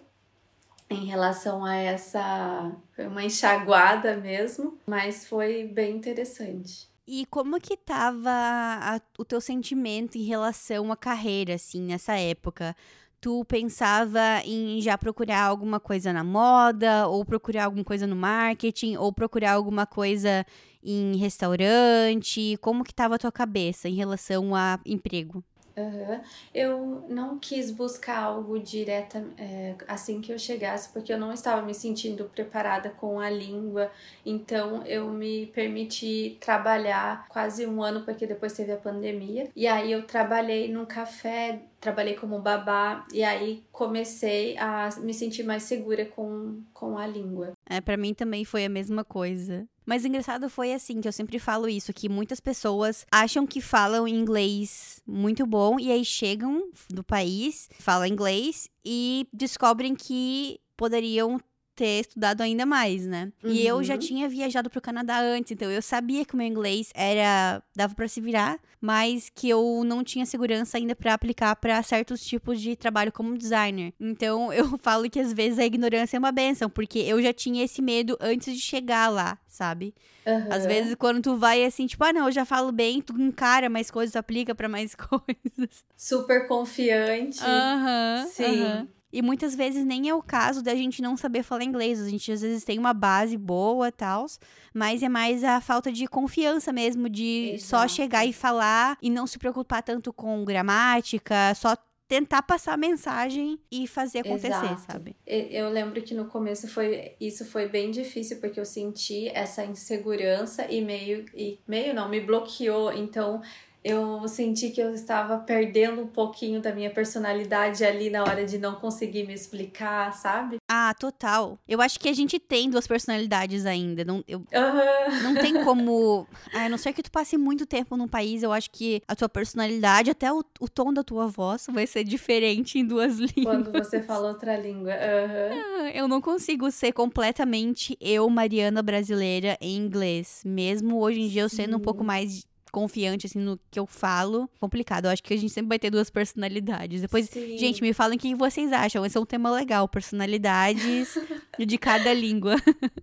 em relação a essa, foi uma enxaguada mesmo, mas foi bem interessante. E como que tava a, o teu sentimento em relação à carreira, assim, nessa época? Tu pensava em já procurar alguma coisa na moda, ou procurar alguma coisa no marketing, ou procurar alguma coisa em restaurante? Como que tava a tua cabeça em relação a emprego? Uhum. Eu não quis buscar algo direta é, assim que eu chegasse, porque eu não estava me sentindo preparada com a língua, então eu me permiti trabalhar quase um ano, porque depois teve a pandemia, e aí eu trabalhei num café trabalhei como babá e aí comecei a me sentir mais segura com, com a língua. É, para mim também foi a mesma coisa. Mas o engraçado foi assim, que eu sempre falo isso, que muitas pessoas acham que falam inglês muito bom e aí chegam do país, falam inglês e descobrem que poderiam ter estudado ainda mais, né? Uhum. E eu já Uhum. tinha viajado pro Canadá antes, então eu sabia que o meu inglês era dava pra se virar, mas que eu não tinha segurança ainda pra aplicar pra certos tipos de trabalho como designer. Então eu falo que às vezes a ignorância é uma benção, porque eu já tinha esse medo antes de chegar lá, sabe? Às Aham. vezes quando tu vai assim, tipo, ah, não, eu já falo bem, tu encara mais coisas, tu aplica pra mais coisas. Super confiante. Aham. Sim. aham. E muitas vezes nem é o caso da gente não saber falar inglês. A gente às vezes tem uma base boa e tal, mas é mais a falta de confiança mesmo, de só Exato. chegar e falar e não se preocupar tanto com gramática, só tentar passar a mensagem e fazer acontecer, Exato. sabe? Eu lembro que no começo foi isso foi bem difícil porque eu senti essa insegurança e meio e meio não me bloqueou. Então eu senti que eu estava perdendo um pouquinho da minha personalidade ali na hora de não conseguir me explicar, sabe? Ah, total. Eu acho que a gente tem duas personalidades ainda. Não, eu, Aham. não tem como. A não ser que tu passe muito tempo num país, eu acho que a tua personalidade, até o, o tom da tua voz, vai ser diferente em duas línguas. Quando você fala outra língua. Aham. Eu não consigo ser completamente eu, Mariana brasileira, em inglês. Mesmo hoje em dia eu sendo um Sim. pouco mais confiante, assim, no que eu falo. Complicado. Eu acho que a gente sempre vai ter duas personalidades. Depois, Sim. gente, me falem o que vocês acham. Esse é um tema legal. Personalidades de cada língua.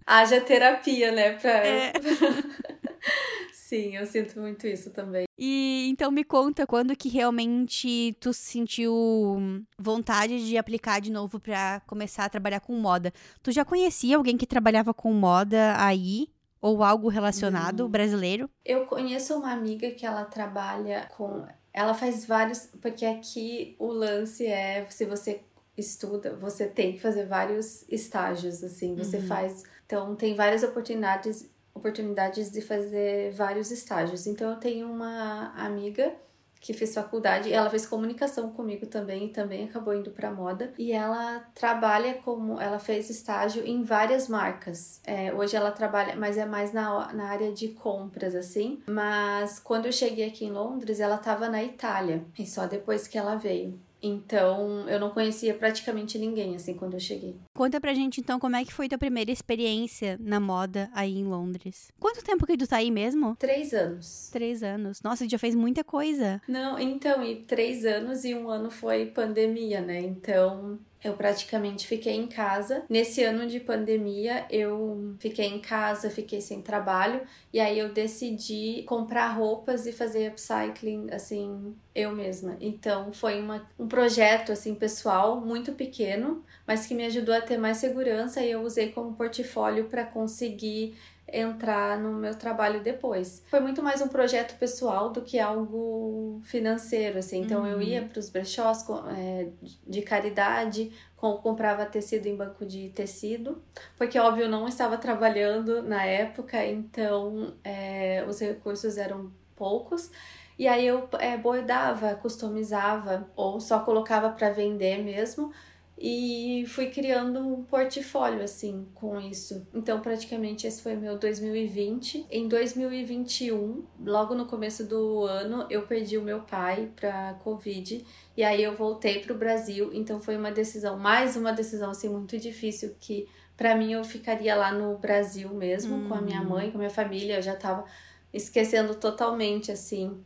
Haja terapia, né? Pra... É. Sim, eu sinto muito isso também. E então me conta quando que realmente tu sentiu vontade de aplicar de novo pra começar a trabalhar com moda. Tu já conhecia alguém que trabalhava com moda aí? Ou algo relacionado, Não. brasileiro? Eu conheço uma amiga que ela trabalha com. Ela faz vários. Porque aqui o lance é: se você estuda, você tem que fazer vários estágios, assim. Você Uhum. faz. Então, tem várias oportunidades, oportunidades de fazer vários estágios. Então, eu tenho uma amiga que fez faculdade, ela fez comunicação comigo também e também acabou indo para moda. E ela trabalha como ela fez estágio em várias marcas. É, hoje ela trabalha, mas é mais na, na área de compras assim. Mas quando eu cheguei aqui em Londres, ela estava na Itália e só depois que ela veio. Então eu não conhecia praticamente ninguém assim quando eu cheguei. Conta pra gente então como é que foi tua primeira experiência na moda aí em Londres. Quanto tempo que tu tá aí mesmo? Três anos. Três anos. Nossa, tu já fez muita coisa. Não, então, e três anos e um ano foi pandemia, né? Então, eu praticamente fiquei em casa. Nesse ano de pandemia, eu fiquei em casa, fiquei sem trabalho, e aí eu decidi comprar roupas e fazer upcycling, assim, eu mesma. Então, foi uma, um projeto, assim, pessoal, muito pequeno, mas que me ajudou a ter mais segurança e eu usei como portfólio para conseguir entrar no meu trabalho depois. Foi muito mais um projeto pessoal do que algo financeiro, assim. Então eu Uhum. ia para os brechós é, de caridade, comprava tecido em banco de tecido, porque óbvio eu não estava trabalhando na época, então é, os recursos eram poucos. E aí eu é, bordava, customizava ou só colocava para vender mesmo e fui criando um portfólio assim com isso. Então, praticamente esse foi meu 2020. Em 2021, logo no começo do ano, eu perdi o meu pai para Covid e aí eu voltei para o Brasil. Então, foi uma decisão, mais uma decisão assim muito difícil que para mim eu ficaria lá no Brasil mesmo com a minha mãe, com a minha família. Eu já tava esquecendo totalmente assim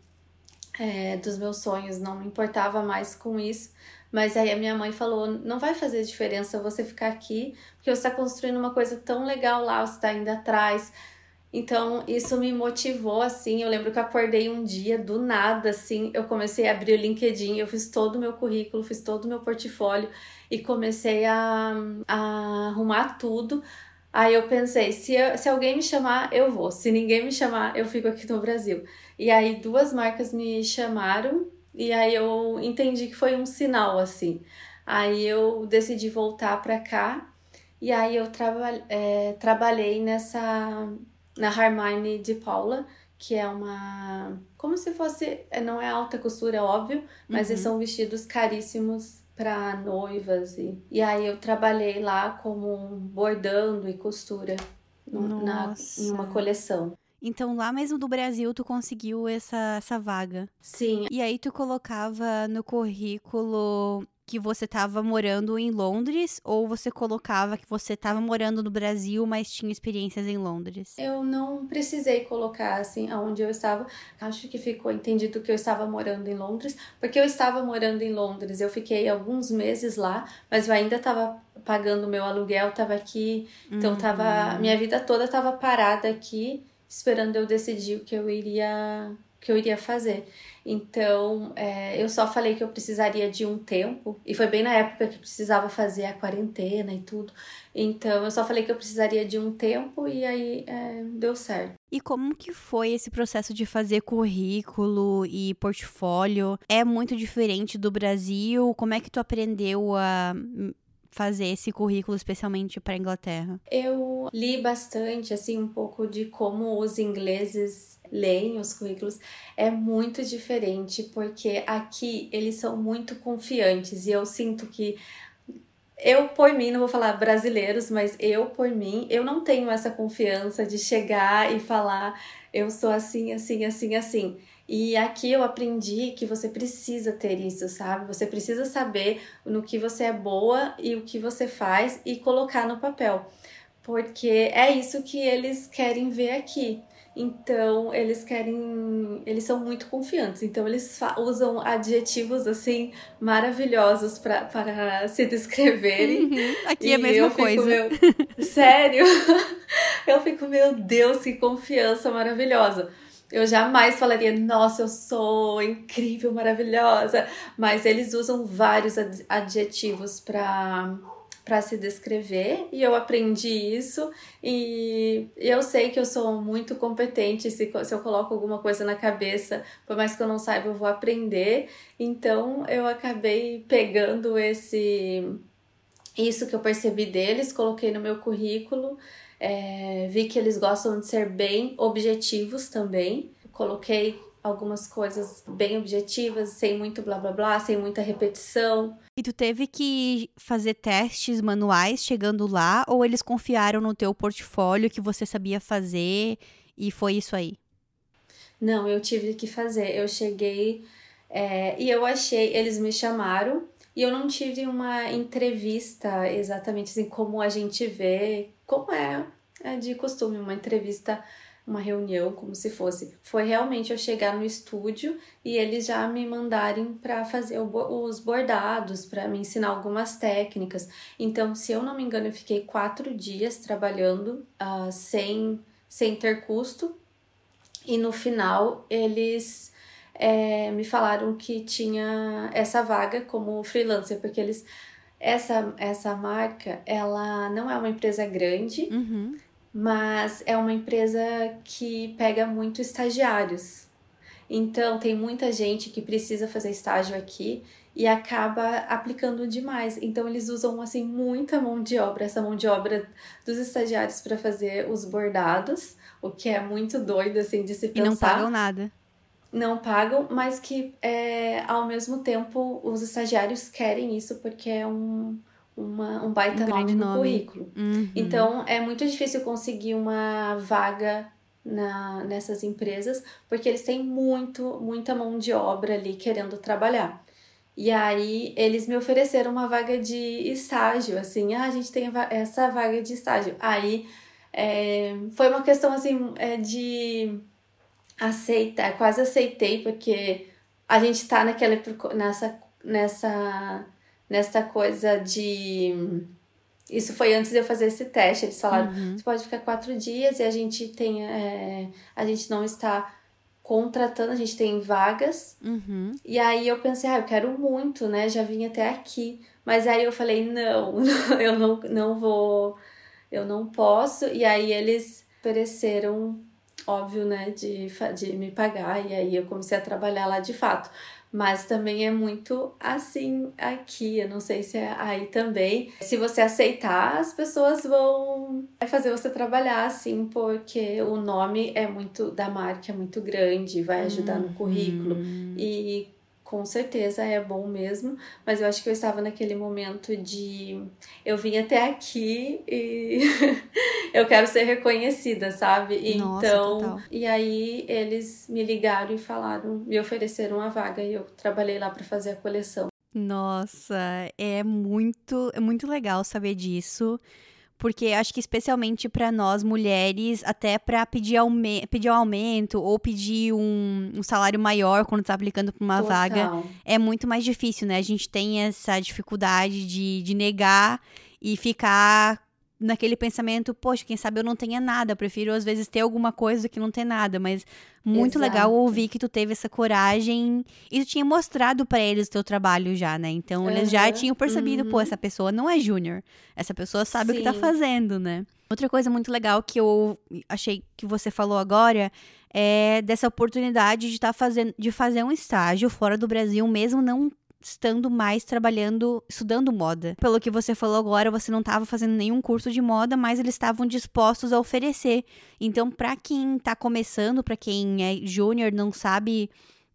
é, dos meus sonhos, não me importava mais com isso. Mas aí a minha mãe falou: não vai fazer diferença você ficar aqui, porque você está construindo uma coisa tão legal lá, você está indo atrás. Então isso me motivou assim. Eu lembro que eu acordei um dia do nada, assim, eu comecei a abrir o LinkedIn, eu fiz todo o meu currículo, fiz todo o meu portfólio e comecei a, a arrumar tudo. Aí eu pensei, se, eu- se alguém me chamar, eu vou. Se ninguém me chamar, eu fico aqui no Brasil. E aí duas marcas me chamaram e aí eu entendi que foi um sinal assim. Aí eu decidi voltar para cá e aí eu traba é, trabalhei nessa na Hermione de Paula, que é uma como se fosse, é, não é alta costura, é óbvio, mas Uhum. eles são vestidos caríssimos para noivas e, e aí eu trabalhei lá como bordando e costura no- na, em uma coleção. Então lá mesmo do Brasil tu conseguiu essa, essa vaga. Sim, E aí tu colocava no currículo que você estava morando em Londres ou você colocava que você estava morando no Brasil, mas tinha experiências em Londres? Eu não precisei colocar assim aonde eu estava. Acho que ficou entendido que eu estava morando em Londres, porque eu estava morando em Londres. Eu fiquei alguns meses lá, mas eu ainda estava pagando meu aluguel, estava aqui, então tava uhum. minha vida toda estava parada aqui, esperando eu decidir o que eu iria que eu iria fazer. Então, é, eu só falei que eu precisaria de um tempo, e foi bem na época que precisava fazer a quarentena e tudo. Então, eu só falei que eu precisaria de um tempo e aí é, deu certo. E como que foi esse processo de fazer currículo e portfólio? É muito diferente do Brasil? Como é que tu aprendeu a fazer esse currículo especialmente para Inglaterra? Eu li bastante assim um pouco de como os ingleses leem os currículos é muito diferente, porque aqui eles são muito confiantes e eu sinto que eu por mim, não vou falar brasileiros, mas eu por mim, eu não tenho essa confiança de chegar e falar eu sou assim, assim, assim, assim. E aqui eu aprendi que você precisa ter isso, sabe? Você precisa saber no que você é boa e o que você faz e colocar no papel. Porque é isso que eles querem ver aqui. Então, eles querem. Eles são muito confiantes. Então, eles usam adjetivos assim maravilhosos pra, para se descreverem. Uhum. Aqui é a mesma coisa. Meu... Sério? eu fico, meu Deus, que confiança maravilhosa. Eu jamais falaria, nossa, eu sou incrível, maravilhosa. Mas eles usam vários adjetivos para para se descrever e eu aprendi isso e eu sei que eu sou muito competente se, se eu coloco alguma coisa na cabeça, por mais que eu não saiba, eu vou aprender. Então eu acabei pegando esse isso que eu percebi deles, coloquei no meu currículo, é, vi que eles gostam de ser bem objetivos também. Coloquei algumas coisas bem objetivas, sem muito blá blá blá, sem muita repetição. E tu teve que fazer testes manuais chegando lá ou eles confiaram no teu portfólio que você sabia fazer e foi isso aí? Não, eu tive que fazer. Eu cheguei é, e eu achei, eles me chamaram e eu não tive uma entrevista exatamente assim como a gente vê, como é, é de costume, uma entrevista uma reunião como se fosse. Foi realmente eu chegar no estúdio e eles já me mandarem para fazer os bordados, para me ensinar algumas técnicas. Então, se eu não me engano, eu fiquei quatro dias trabalhando uh, sem, sem ter custo. E no final, eles é, me falaram que tinha essa vaga como freelancer, porque eles essa, essa marca, ela não é uma empresa grande, uhum mas é uma empresa que pega muito estagiários. Então, tem muita gente que precisa fazer estágio aqui e acaba aplicando demais. Então, eles usam assim muita mão de obra, essa mão de obra dos estagiários para fazer os bordados, o que é muito doido assim de se pensar. E não pagam nada. Não pagam, mas que é, ao mesmo tempo os estagiários querem isso porque é um, uma, um baita um nome no nome. currículo. Uhum. Então é muito difícil conseguir uma vaga na, nessas empresas porque eles têm muito, muita mão de obra ali querendo trabalhar. E aí eles me ofereceram uma vaga de estágio, assim, ah, a gente tem essa vaga de estágio. Aí é, foi uma questão assim é, de aceitar, quase aceitei, porque a gente tá naquela nessa, nessa nessa coisa de. Isso foi antes de eu fazer esse teste. Eles falaram: uhum. você pode ficar quatro dias e a gente tem. É, a gente não está contratando, a gente tem vagas. Uhum. E aí eu pensei: ah, eu quero muito, né? Já vim até aqui. Mas aí eu falei: não, eu não, não vou, eu não posso. E aí eles ofereceram, óbvio, né, de, de me pagar. E aí eu comecei a trabalhar lá de fato mas também é muito assim aqui. Eu não sei se é aí também. Se você aceitar, as pessoas vão fazer você trabalhar assim, porque o nome é muito da marca é muito grande, vai ajudar no currículo. Uhum. E com certeza é bom mesmo, mas eu acho que eu estava naquele momento de eu vim até aqui e eu quero ser reconhecida, sabe? Nossa, então, total. e aí eles me ligaram e falaram, me ofereceram uma vaga e eu trabalhei lá para fazer a coleção. Nossa, é muito, é muito legal saber disso. Porque acho que especialmente para nós mulheres, até para pedir, aume pedir um aumento ou pedir um, um salário maior quando tá aplicando para uma Total. vaga, é muito mais difícil, né? A gente tem essa dificuldade de, de negar e ficar naquele pensamento, poxa, quem sabe eu não tenha nada, eu prefiro às vezes ter alguma coisa do que não ter nada, mas muito Exato. legal ouvir que tu teve essa coragem e tu tinha mostrado para eles o teu trabalho já, né? Então uhum. eles já tinham percebido, uhum. pô, essa pessoa não é júnior, essa pessoa sabe Sim. o que tá fazendo, né? Outra coisa muito legal que eu achei que você falou agora é dessa oportunidade de estar tá fazendo de fazer um estágio fora do Brasil, mesmo não estando mais trabalhando, estudando moda. Pelo que você falou agora, você não estava fazendo nenhum curso de moda, mas eles estavam dispostos a oferecer. Então, para quem está começando, para quem é júnior, não sabe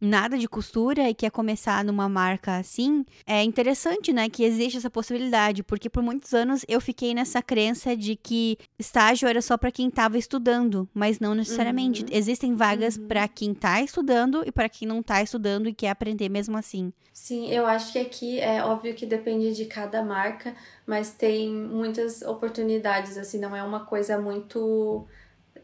nada de costura e quer começar numa marca assim, é interessante, né, que existe essa possibilidade, porque por muitos anos eu fiquei nessa crença de que estágio era só para quem estava estudando, mas não necessariamente. Uhum. Existem vagas uhum. para quem está estudando e para quem não está estudando e quer aprender mesmo assim. Sim, eu acho que aqui é óbvio que depende de cada marca, mas tem muitas oportunidades, assim, não é uma coisa muito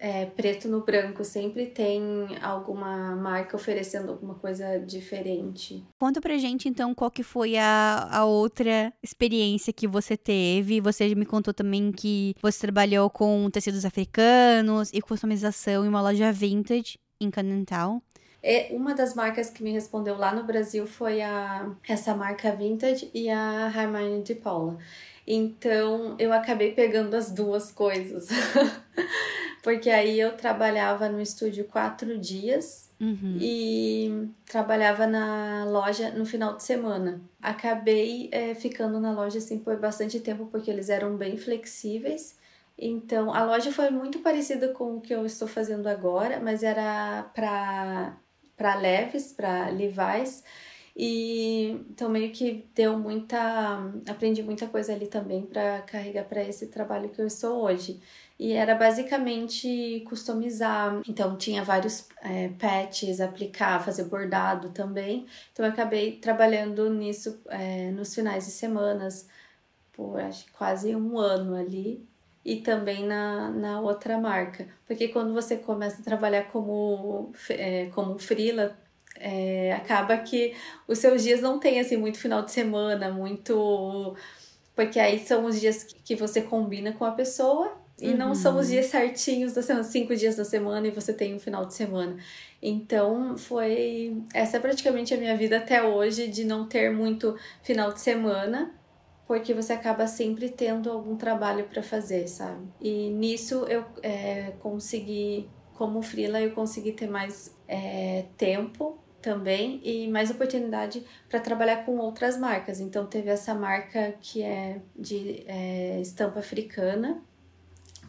é, preto no branco, sempre tem alguma marca oferecendo alguma coisa diferente. Conta pra gente então qual que foi a, a outra experiência que você teve. Você me contou também que você trabalhou com tecidos africanos e customização em uma loja vintage em Canantal. É, uma das marcas que me respondeu lá no Brasil foi a essa marca Vintage e a Hermione de Paula. Então eu acabei pegando as duas coisas. porque aí eu trabalhava no estúdio quatro dias uhum. e trabalhava na loja no final de semana. Acabei é, ficando na loja assim por bastante tempo porque eles eram bem flexíveis. Então a loja foi muito parecida com o que eu estou fazendo agora, mas era para para leves, para Levi's. E então meio que deu muita, aprendi muita coisa ali também para carregar para esse trabalho que eu estou hoje e era basicamente customizar. Então tinha vários é, patches, aplicar, fazer bordado também. Então eu acabei trabalhando nisso é, nos finais de semanas por acho quase um ano ali e também na, na outra marca. Porque quando você começa a trabalhar como, é, como freela, é, acaba que os seus dias não tem assim muito final de semana, muito. Porque aí são os dias que você combina com a pessoa e uhum. não são os dias certinhos da semana, cinco dias da semana e você tem um final de semana. Então foi. Essa é praticamente a minha vida até hoje, de não ter muito final de semana, porque você acaba sempre tendo algum trabalho para fazer, sabe? E nisso eu é, consegui, como Frila, eu consegui ter mais é, tempo também e mais oportunidade para trabalhar com outras marcas. Então teve essa marca que é de é, estampa africana,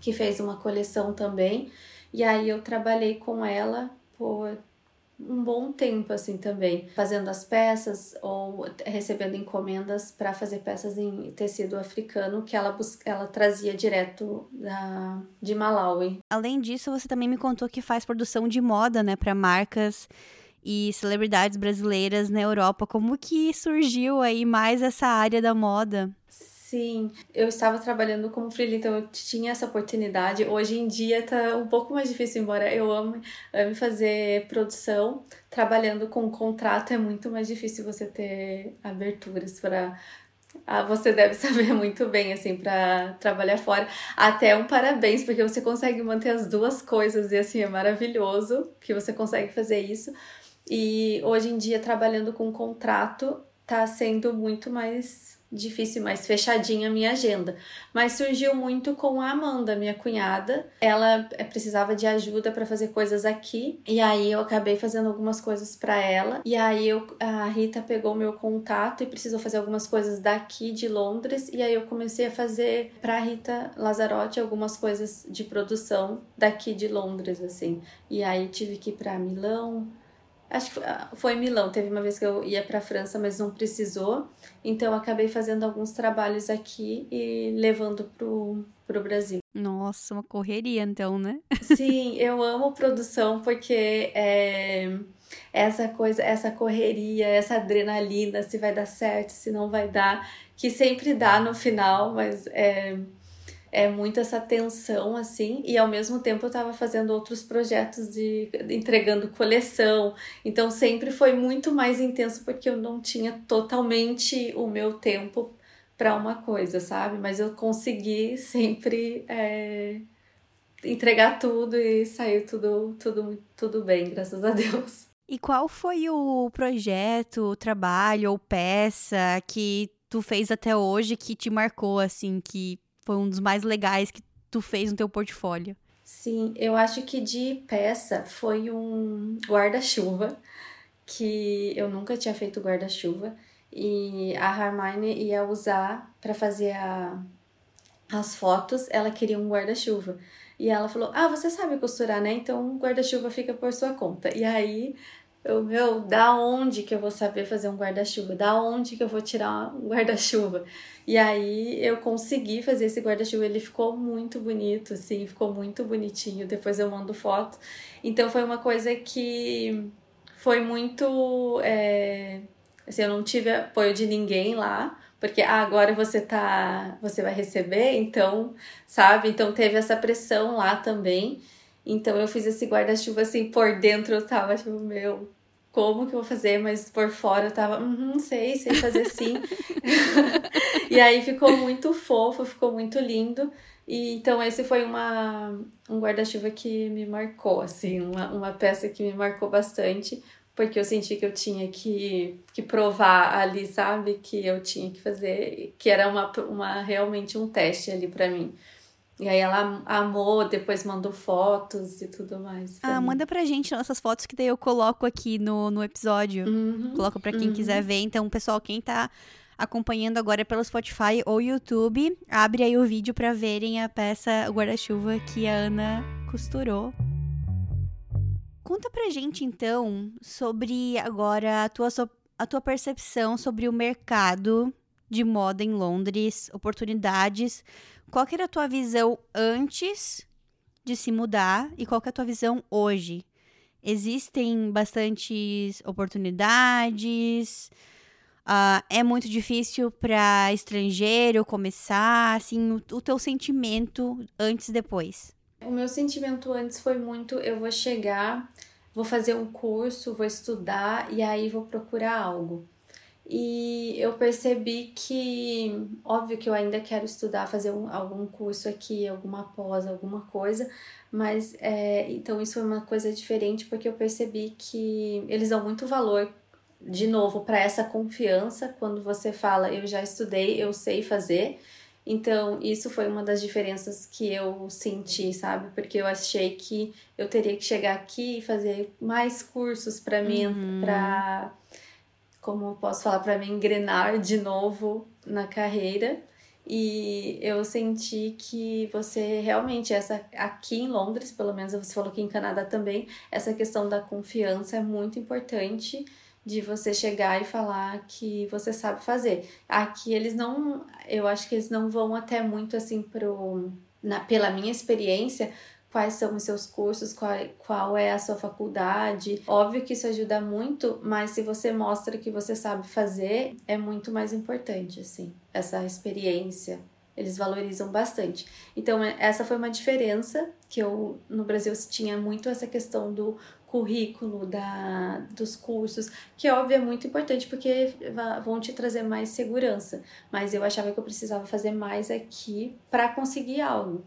que fez uma coleção também. E aí eu trabalhei com ela por um bom tempo assim também, fazendo as peças ou recebendo encomendas para fazer peças em tecido africano que ela ela trazia direto da de Malawi. Além disso, você também me contou que faz produção de moda, né, para marcas e celebridades brasileiras na Europa. Como que surgiu aí mais essa área da moda? Sim, eu estava trabalhando como freelancer, então eu tinha essa oportunidade. Hoje em dia tá um pouco mais difícil, embora eu ame, ame fazer produção. Trabalhando com contrato é muito mais difícil você ter aberturas para ah, você deve saber muito bem, assim, para trabalhar fora. Até um parabéns, porque você consegue manter as duas coisas e, assim, é maravilhoso que você consegue fazer isso. E hoje em dia, trabalhando com contrato, tá sendo muito mais difícil, mais fechadinha a minha agenda. Mas surgiu muito com a Amanda, minha cunhada. Ela eh, precisava de ajuda para fazer coisas aqui, e aí eu acabei fazendo algumas coisas para ela. E aí eu, a Rita pegou meu contato e precisou fazer algumas coisas daqui de Londres, e aí eu comecei a fazer para Rita Lazarotti algumas coisas de produção daqui de Londres assim. E aí tive que ir para Milão, Acho que foi em Milão. Teve uma vez que eu ia para a França, mas não precisou. Então, acabei fazendo alguns trabalhos aqui e levando pro, pro Brasil. Nossa, uma correria, então, né? Sim, eu amo produção porque é essa coisa, essa correria, essa adrenalina, se vai dar certo, se não vai dar, que sempre dá no final, mas é é muito essa tensão assim e ao mesmo tempo eu estava fazendo outros projetos de entregando coleção. Então sempre foi muito mais intenso porque eu não tinha totalmente o meu tempo para uma coisa sabe? Mas eu consegui sempre é, entregar tudo e saiu tudo tudo tudo bem graças a Deus. E qual foi o projeto o trabalho ou peça que tu fez até hoje que te marcou assim que foi um dos mais legais que tu fez no teu portfólio? Sim, eu acho que de peça foi um guarda-chuva, que eu nunca tinha feito guarda-chuva, e a Hermione ia usar para fazer a, as fotos, ela queria um guarda-chuva. E ela falou: Ah, você sabe costurar, né? Então o guarda-chuva fica por sua conta. E aí eu, meu, da onde que eu vou saber fazer um guarda-chuva? Da onde que eu vou tirar um guarda-chuva? E aí eu consegui fazer esse guarda-chuva, ele ficou muito bonito, assim, ficou muito bonitinho. Depois eu mando foto. Então foi uma coisa que foi muito. É... Assim, eu não tive apoio de ninguém lá, porque ah, agora você tá. Você vai receber, então, sabe? Então teve essa pressão lá também. Então eu fiz esse guarda-chuva assim, por dentro eu tava tipo, meu, como que eu vou fazer? Mas por fora eu tava, uhum, sei, sei fazer sim. e aí ficou muito fofo, ficou muito lindo. E então esse foi uma, um guarda-chuva que me marcou, assim, uma, uma peça que me marcou bastante, porque eu senti que eu tinha que, que provar ali, sabe? Que eu tinha que fazer, que era uma, uma realmente um teste ali para mim. E aí ela amou, depois mandou fotos e tudo mais. Ah, mim. manda pra gente nossas fotos que daí eu coloco aqui no, no episódio. Uhum, coloco pra quem uhum. quiser ver. Então, pessoal, quem tá acompanhando agora pelo Spotify ou YouTube, abre aí o vídeo para verem a peça guarda-chuva que a Ana costurou. Conta pra gente então sobre agora a tua, a tua percepção sobre o mercado de moda em Londres, oportunidades qual que era a tua visão antes de se mudar e qual que é a tua visão hoje? Existem bastantes oportunidades? Uh, é muito difícil para estrangeiro começar? Assim, o, o teu sentimento antes e depois? O meu sentimento antes foi muito: eu vou chegar, vou fazer um curso, vou estudar e aí vou procurar algo. E eu percebi que, óbvio que eu ainda quero estudar, fazer um, algum curso aqui, alguma pós, alguma coisa, mas é, então isso foi uma coisa diferente porque eu percebi que eles dão muito valor, de novo, para essa confiança quando você fala eu já estudei, eu sei fazer. Então, isso foi uma das diferenças que eu senti, sabe? Porque eu achei que eu teria que chegar aqui e fazer mais cursos para mim, uhum. para como posso falar, para me engrenar de novo na carreira. E eu senti que você realmente, essa aqui em Londres, pelo menos você falou que em Canadá também, essa questão da confiança é muito importante de você chegar e falar que você sabe fazer. Aqui eles não, eu acho que eles não vão até muito assim pro na, pela minha experiência, quais são os seus cursos, qual, qual é a sua faculdade. Óbvio que isso ajuda muito, mas se você mostra que você sabe fazer, é muito mais importante, assim, essa experiência. Eles valorizam bastante. Então, é, essa foi uma diferença que eu no Brasil tinha muito essa questão do currículo, da, dos cursos, que óbvio é muito importante porque vão te trazer mais segurança. Mas eu achava que eu precisava fazer mais aqui para conseguir algo.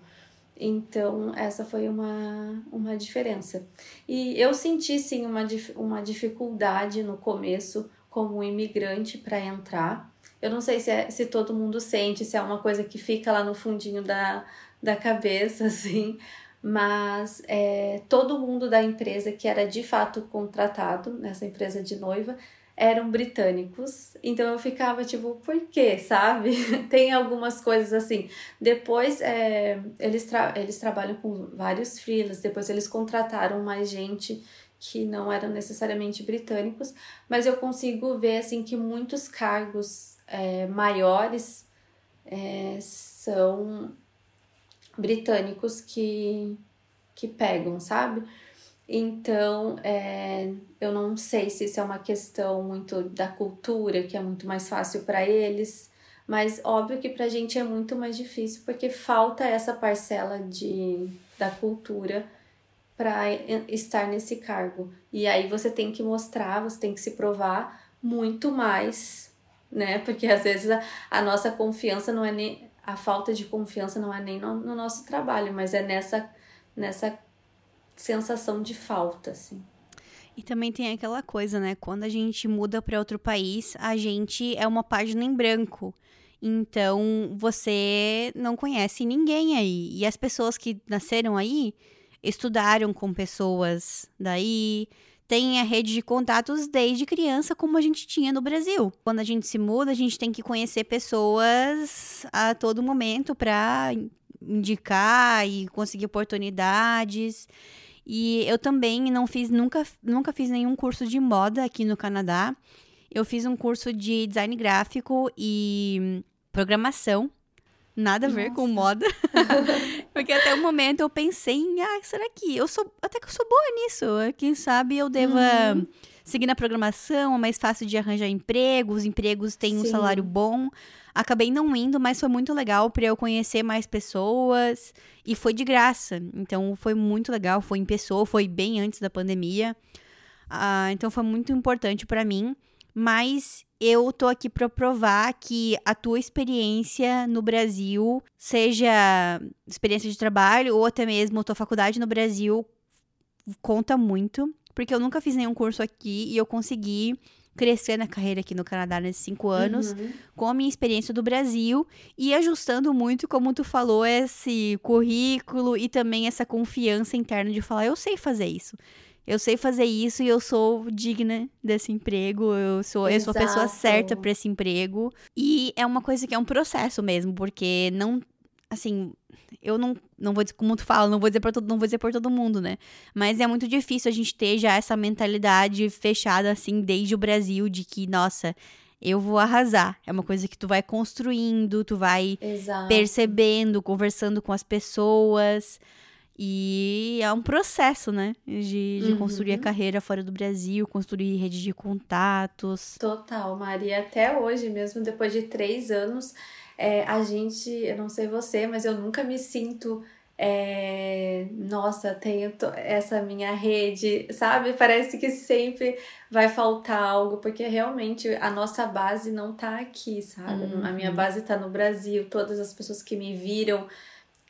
Então, essa foi uma, uma diferença. E eu senti sim uma, uma dificuldade no começo como imigrante para entrar. Eu não sei se, é, se todo mundo sente, se é uma coisa que fica lá no fundinho da, da cabeça, assim, mas é, todo mundo da empresa que era de fato contratado nessa empresa de noiva eram britânicos. Então eu ficava tipo, por quê, sabe? Tem algumas coisas assim. Depois é, eles, tra eles trabalham com vários freelas, depois eles contrataram mais gente que não eram necessariamente britânicos, mas eu consigo ver assim que muitos cargos é, maiores é, são britânicos que, que pegam, sabe? Então, é, eu não sei se isso é uma questão muito da cultura, que é muito mais fácil para eles, mas óbvio que para a gente é muito mais difícil porque falta essa parcela de, da cultura para estar nesse cargo. E aí você tem que mostrar, você tem que se provar muito mais, né? Porque às vezes a, a nossa confiança não é nem. A falta de confiança não é nem no, no nosso trabalho, mas é nessa, nessa sensação de falta, assim. E também tem aquela coisa, né? Quando a gente muda para outro país, a gente é uma página em branco. Então, você não conhece ninguém aí. E as pessoas que nasceram aí estudaram com pessoas daí, tem a rede de contatos desde criança, como a gente tinha no Brasil. Quando a gente se muda, a gente tem que conhecer pessoas a todo momento para indicar e conseguir oportunidades. E eu também não fiz nunca, nunca fiz nenhum curso de moda aqui no Canadá. Eu fiz um curso de design gráfico e programação. Nada a ver Nossa. com moda. Porque até o momento eu pensei em, ah, será que eu sou. Até que eu sou boa nisso. Quem sabe eu deva uhum. seguir na programação, é mais fácil de arranjar emprego, os empregos têm Sim. um salário bom. Acabei não indo, mas foi muito legal para eu conhecer mais pessoas e foi de graça. Então foi muito legal, foi em pessoa, foi bem antes da pandemia. Uh, então foi muito importante para mim. Mas eu tô aqui para provar que a tua experiência no Brasil, seja experiência de trabalho ou até mesmo tua faculdade no Brasil, conta muito. Porque eu nunca fiz nenhum curso aqui e eu consegui crescer na carreira aqui no Canadá nesses cinco anos, uhum. com a minha experiência do Brasil e ajustando muito, como tu falou, esse currículo e também essa confiança interna de falar, eu sei fazer isso. Eu sei fazer isso e eu sou digna desse emprego, eu sou, eu sou a pessoa certa para esse emprego. E é uma coisa que é um processo mesmo, porque não assim, eu não, não vou dizer, como tu fala, não vou dizer por todo, não vou dizer por todo mundo, né? Mas é muito difícil a gente ter já essa mentalidade fechada assim desde o Brasil de que, nossa, eu vou arrasar. É uma coisa que tu vai construindo, tu vai Exato. percebendo, conversando com as pessoas. E é um processo, né? De, de uhum. construir a carreira fora do Brasil, construir rede de contatos. Total, Maria. Até hoje, mesmo depois de três anos, é, a gente, eu não sei você, mas eu nunca me sinto. É, nossa, tenho essa minha rede, sabe? Parece que sempre vai faltar algo, porque realmente a nossa base não tá aqui, sabe? Uhum. A minha base tá no Brasil, todas as pessoas que me viram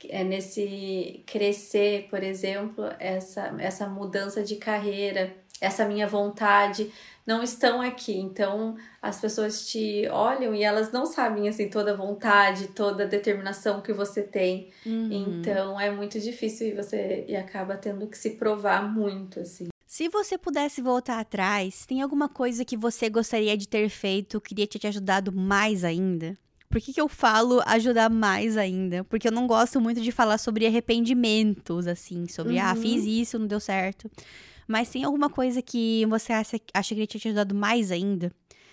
é nesse crescer, por exemplo, essa, essa mudança de carreira, essa minha vontade não estão aqui. Então as pessoas te olham e elas não sabem assim toda a vontade, toda a determinação que você tem. Uhum. Então é muito difícil e você e acaba tendo que se provar muito assim. Se você pudesse voltar atrás, tem alguma coisa que você gostaria de ter feito, queria ter te ajudado mais ainda? Por que, que eu falo ajudar mais ainda? Porque eu não gosto muito de falar sobre arrependimentos, assim, sobre, ah, uhum. ah, fiz isso, não deu certo. Mas tem alguma coisa que você acha, acha que tinha te ajudado mais ainda?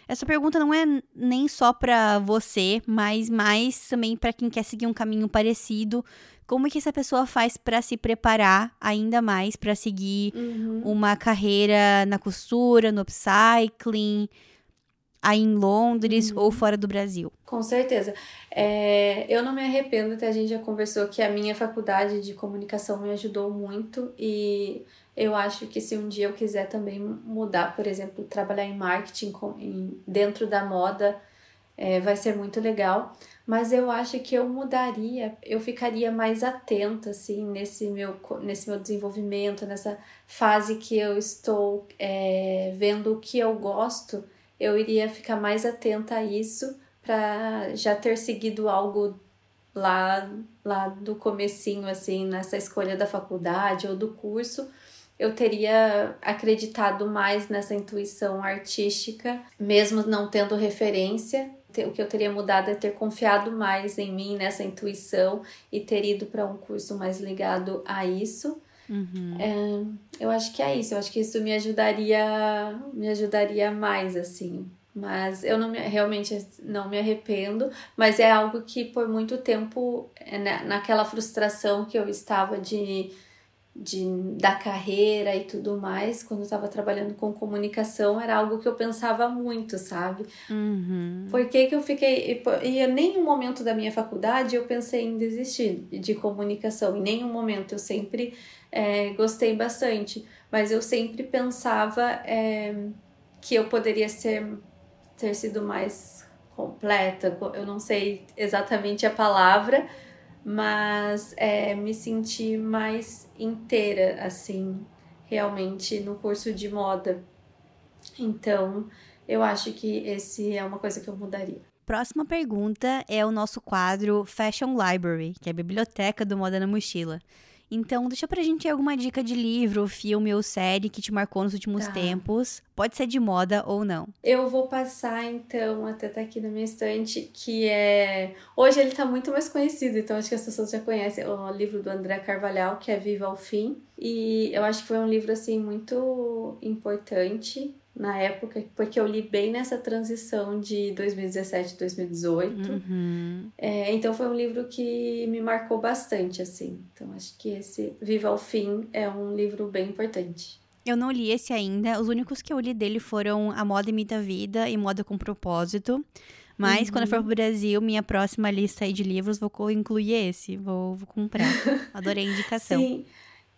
Essa pergunta não é nem só para você, mas mais também para quem quer seguir um caminho parecido. Como que essa pessoa faz para se preparar ainda mais para seguir uhum. uma carreira na costura, no upcycling, aí em Londres uhum. ou fora do Brasil? Com certeza. É, eu não me arrependo, até a gente já conversou que a minha faculdade de comunicação me ajudou muito e eu acho que se um dia eu quiser também mudar, por exemplo, trabalhar em marketing com, em, dentro da moda, é, vai ser muito legal. Mas eu acho que eu mudaria, eu ficaria mais atenta, assim, nesse meu, nesse meu desenvolvimento, nessa fase que eu estou é, vendo o que eu gosto, eu iria ficar mais atenta a isso para já ter seguido algo lá, lá do comecinho, assim, nessa escolha da faculdade ou do curso, eu teria acreditado mais nessa intuição artística, mesmo não tendo referência. O que eu teria mudado é ter confiado mais em mim, nessa intuição, e ter ido para um curso mais ligado a isso. Uhum. É, eu acho que é isso. Eu acho que isso me ajudaria, me ajudaria mais, assim. Mas eu não me, realmente não me arrependo, mas é algo que por muito tempo, é, né, naquela frustração que eu estava de, de da carreira e tudo mais, quando eu estava trabalhando com comunicação, era algo que eu pensava muito, sabe? Uhum. Por que, que eu fiquei. E em nenhum momento da minha faculdade eu pensei em desistir de comunicação, em nenhum momento. Eu sempre é, gostei bastante, mas eu sempre pensava é, que eu poderia ser ter sido mais completa, eu não sei exatamente a palavra, mas é, me senti mais inteira, assim, realmente no curso de moda. Então, eu acho que esse é uma coisa que eu mudaria. Próxima pergunta é o nosso quadro Fashion Library, que é a biblioteca do Moda na Mochila. Então, deixa pra gente alguma dica de livro, filme ou série que te marcou nos últimos tá. tempos. Pode ser de moda ou não. Eu vou passar, então, até tá aqui na minha estante, que é. Hoje ele tá muito mais conhecido, então acho que as pessoas já conhecem o livro do André Carvalhal, que é Viva ao Fim. E eu acho que foi um livro, assim, muito importante na época, porque eu li bem nessa transição de 2017 2018. Uhum. É, então foi um livro que me marcou bastante, assim. Então acho que esse Viva ao Fim é um livro bem importante. Eu não li esse ainda. Os únicos que eu li dele foram A Moda Imita a Vida e Moda com Propósito. Mas uhum. quando eu for uhum. pro Brasil, minha próxima lista de livros, vou incluir esse. Vou, vou comprar. Adorei a indicação. Sim.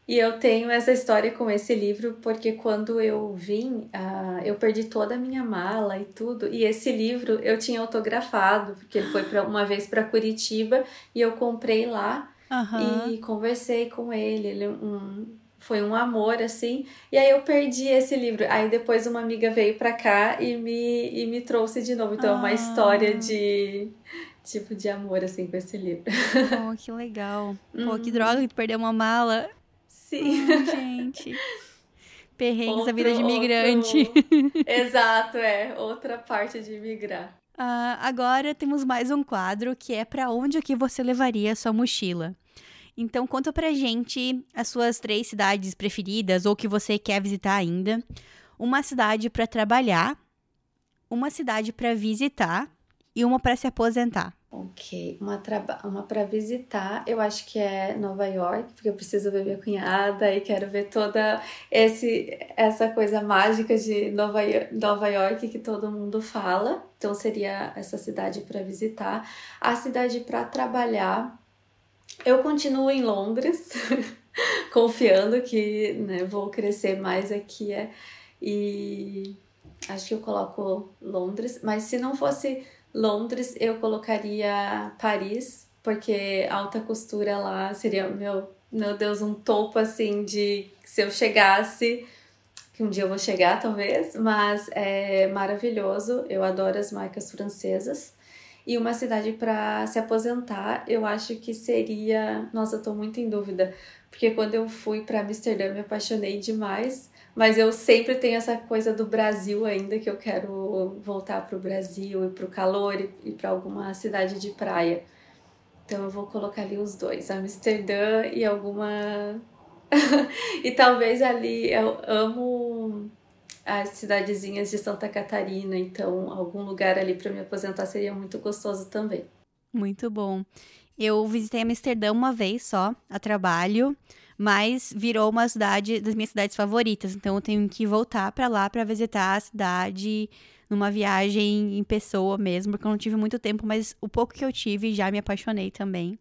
E eu tenho essa história com esse livro porque quando eu vim, uh, eu perdi toda a minha mala e tudo. E esse livro eu tinha autografado, porque ele foi pra, uma vez para Curitiba e eu comprei lá uhum. e conversei com ele. Ele um, foi um amor, assim. E aí eu perdi esse livro. Aí depois uma amiga veio pra cá e me, e me trouxe de novo. Então é uma história ah. de tipo de amor, assim, com esse livro. Oh, que legal. Pô, que uhum. droga que perdeu uma mala. Sim. Ai, gente. Perrengues outro, da vida de imigrante. Outro... Exato, é. Outra parte de imigrar. Uh, agora temos mais um quadro que é para onde que você levaria a sua mochila. Então conta pra gente as suas três cidades preferidas ou que você quer visitar ainda. Uma cidade para trabalhar, uma cidade para visitar e uma para se aposentar. Ok, uma, uma para visitar, eu acho que é Nova York, porque eu preciso ver minha cunhada e quero ver toda esse, essa coisa mágica de Nova, Nova York que todo mundo fala. Então seria essa cidade para visitar. A cidade para trabalhar, eu continuo em Londres, confiando que né, vou crescer mais aqui. É, e acho que eu coloco Londres, mas se não fosse Londres, eu colocaria Paris, porque alta costura lá seria, meu, meu Deus, um topo assim de se eu chegasse, que um dia eu vou chegar talvez, mas é maravilhoso, eu adoro as marcas francesas. E uma cidade para se aposentar, eu acho que seria. Nossa, eu tô muito em dúvida, porque quando eu fui para Amsterdã me apaixonei demais mas eu sempre tenho essa coisa do Brasil ainda, que eu quero voltar para o Brasil e para o calor e, e para alguma cidade de praia. Então eu vou colocar ali os dois, Amsterdã e alguma. e talvez ali eu amo as cidadezinhas de Santa Catarina, então algum lugar ali para me aposentar seria muito gostoso também. Muito bom. Eu visitei Amsterdã uma vez só, a trabalho mas virou uma cidade das minhas cidades favoritas. Então eu tenho que voltar para lá para visitar a cidade numa viagem em pessoa mesmo, porque eu não tive muito tempo, mas o pouco que eu tive já me apaixonei também.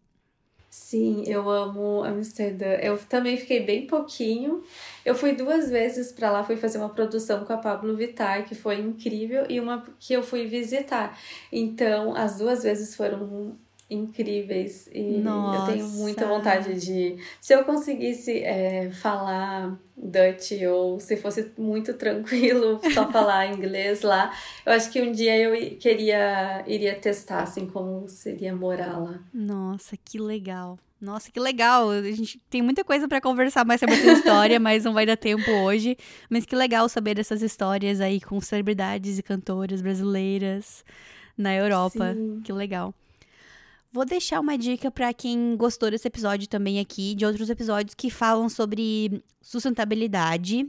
Sim, eu amo Amsterdã. Eu também fiquei bem pouquinho. Eu fui duas vezes para lá, fui fazer uma produção com a Pablo Vittar, que foi incrível, e uma que eu fui visitar. Então, as duas vezes foram incríveis e Nossa. eu tenho muita vontade de se eu conseguisse é, falar Dutch ou se fosse muito tranquilo só falar inglês lá eu acho que um dia eu queria iria testar assim como seria morar lá Nossa que legal nossa, que legal! A gente tem muita coisa para conversar mais sobre essa história, mas não vai dar tempo hoje. Mas que legal saber dessas histórias aí com celebridades e cantoras brasileiras na Europa. Sim. Que legal. Vou deixar uma dica para quem gostou desse episódio também aqui, de outros episódios que falam sobre sustentabilidade.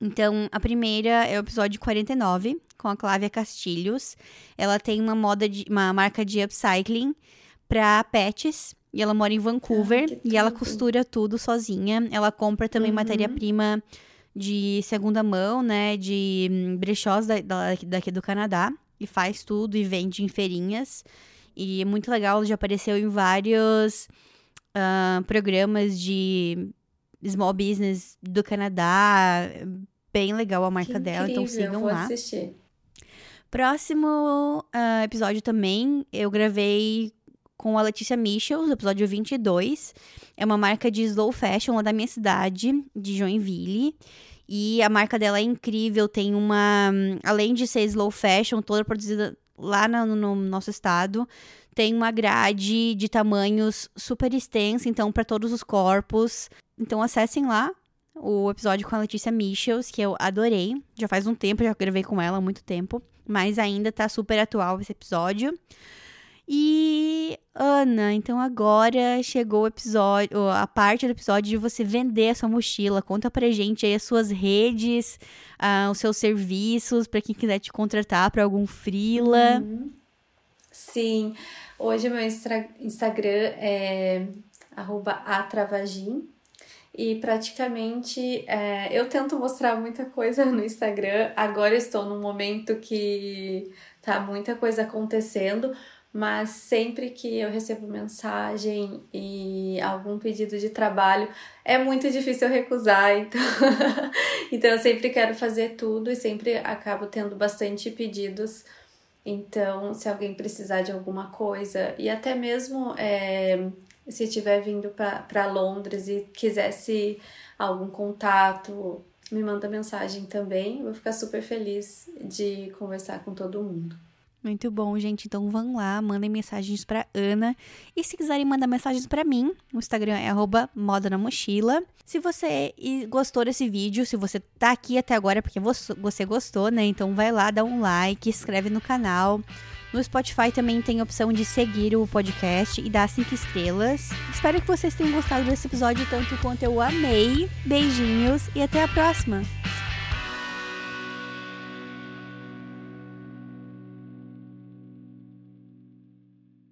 Então, a primeira é o episódio 49, com a Clávia Castilhos. Ela tem uma moda de, uma marca de upcycling para pets e ela mora em Vancouver ah, e ela costura tudo sozinha. Ela compra também uhum. matéria-prima de segunda mão, né, de hum, brechós da, da, daqui do Canadá e faz tudo e vende em feirinhas. E é muito legal, já apareceu em vários uh, programas de small business do Canadá. Bem legal a marca dela, então sigam vou lá. Assistir. Próximo uh, episódio também, eu gravei com a Letícia Michels, episódio 22. É uma marca de slow fashion lá da minha cidade, de Joinville. E a marca dela é incrível, tem uma. Além de ser slow fashion, toda produzida lá no, no nosso estado, tem uma grade de tamanhos super extensa, então, para todos os corpos. Então, acessem lá o episódio com a Letícia Michels, que eu adorei. Já faz um tempo, já gravei com ela há muito tempo, mas ainda tá super atual esse episódio. E Ana, então agora chegou o episódio, a parte do episódio de você vender a sua mochila. Conta pra gente aí as suas redes, uh, os seus serviços, para quem quiser te contratar para algum freela. Uhum. Sim, hoje meu Instagram é atravagim e praticamente é, eu tento mostrar muita coisa no Instagram. Agora estou num momento que tá muita coisa acontecendo, mas sempre que eu recebo mensagem e algum pedido de trabalho, é muito difícil eu recusar, então, então eu sempre quero fazer tudo e sempre acabo tendo bastante pedidos. Então, se alguém precisar de alguma coisa, e até mesmo é, se estiver vindo para Londres e quisesse algum contato, me manda mensagem também. Vou ficar super feliz de conversar com todo mundo. Muito bom, gente. Então vão lá, mandem mensagens para Ana. E se quiserem mandar mensagens para mim, o Instagram é moda na mochila. Se você gostou desse vídeo, se você tá aqui até agora é porque você gostou, né? Então vai lá, dá um like, inscreve no canal. No Spotify também tem a opção de seguir o podcast e dar cinco estrelas. Espero que vocês tenham gostado desse episódio tanto quanto eu amei. Beijinhos e até a próxima!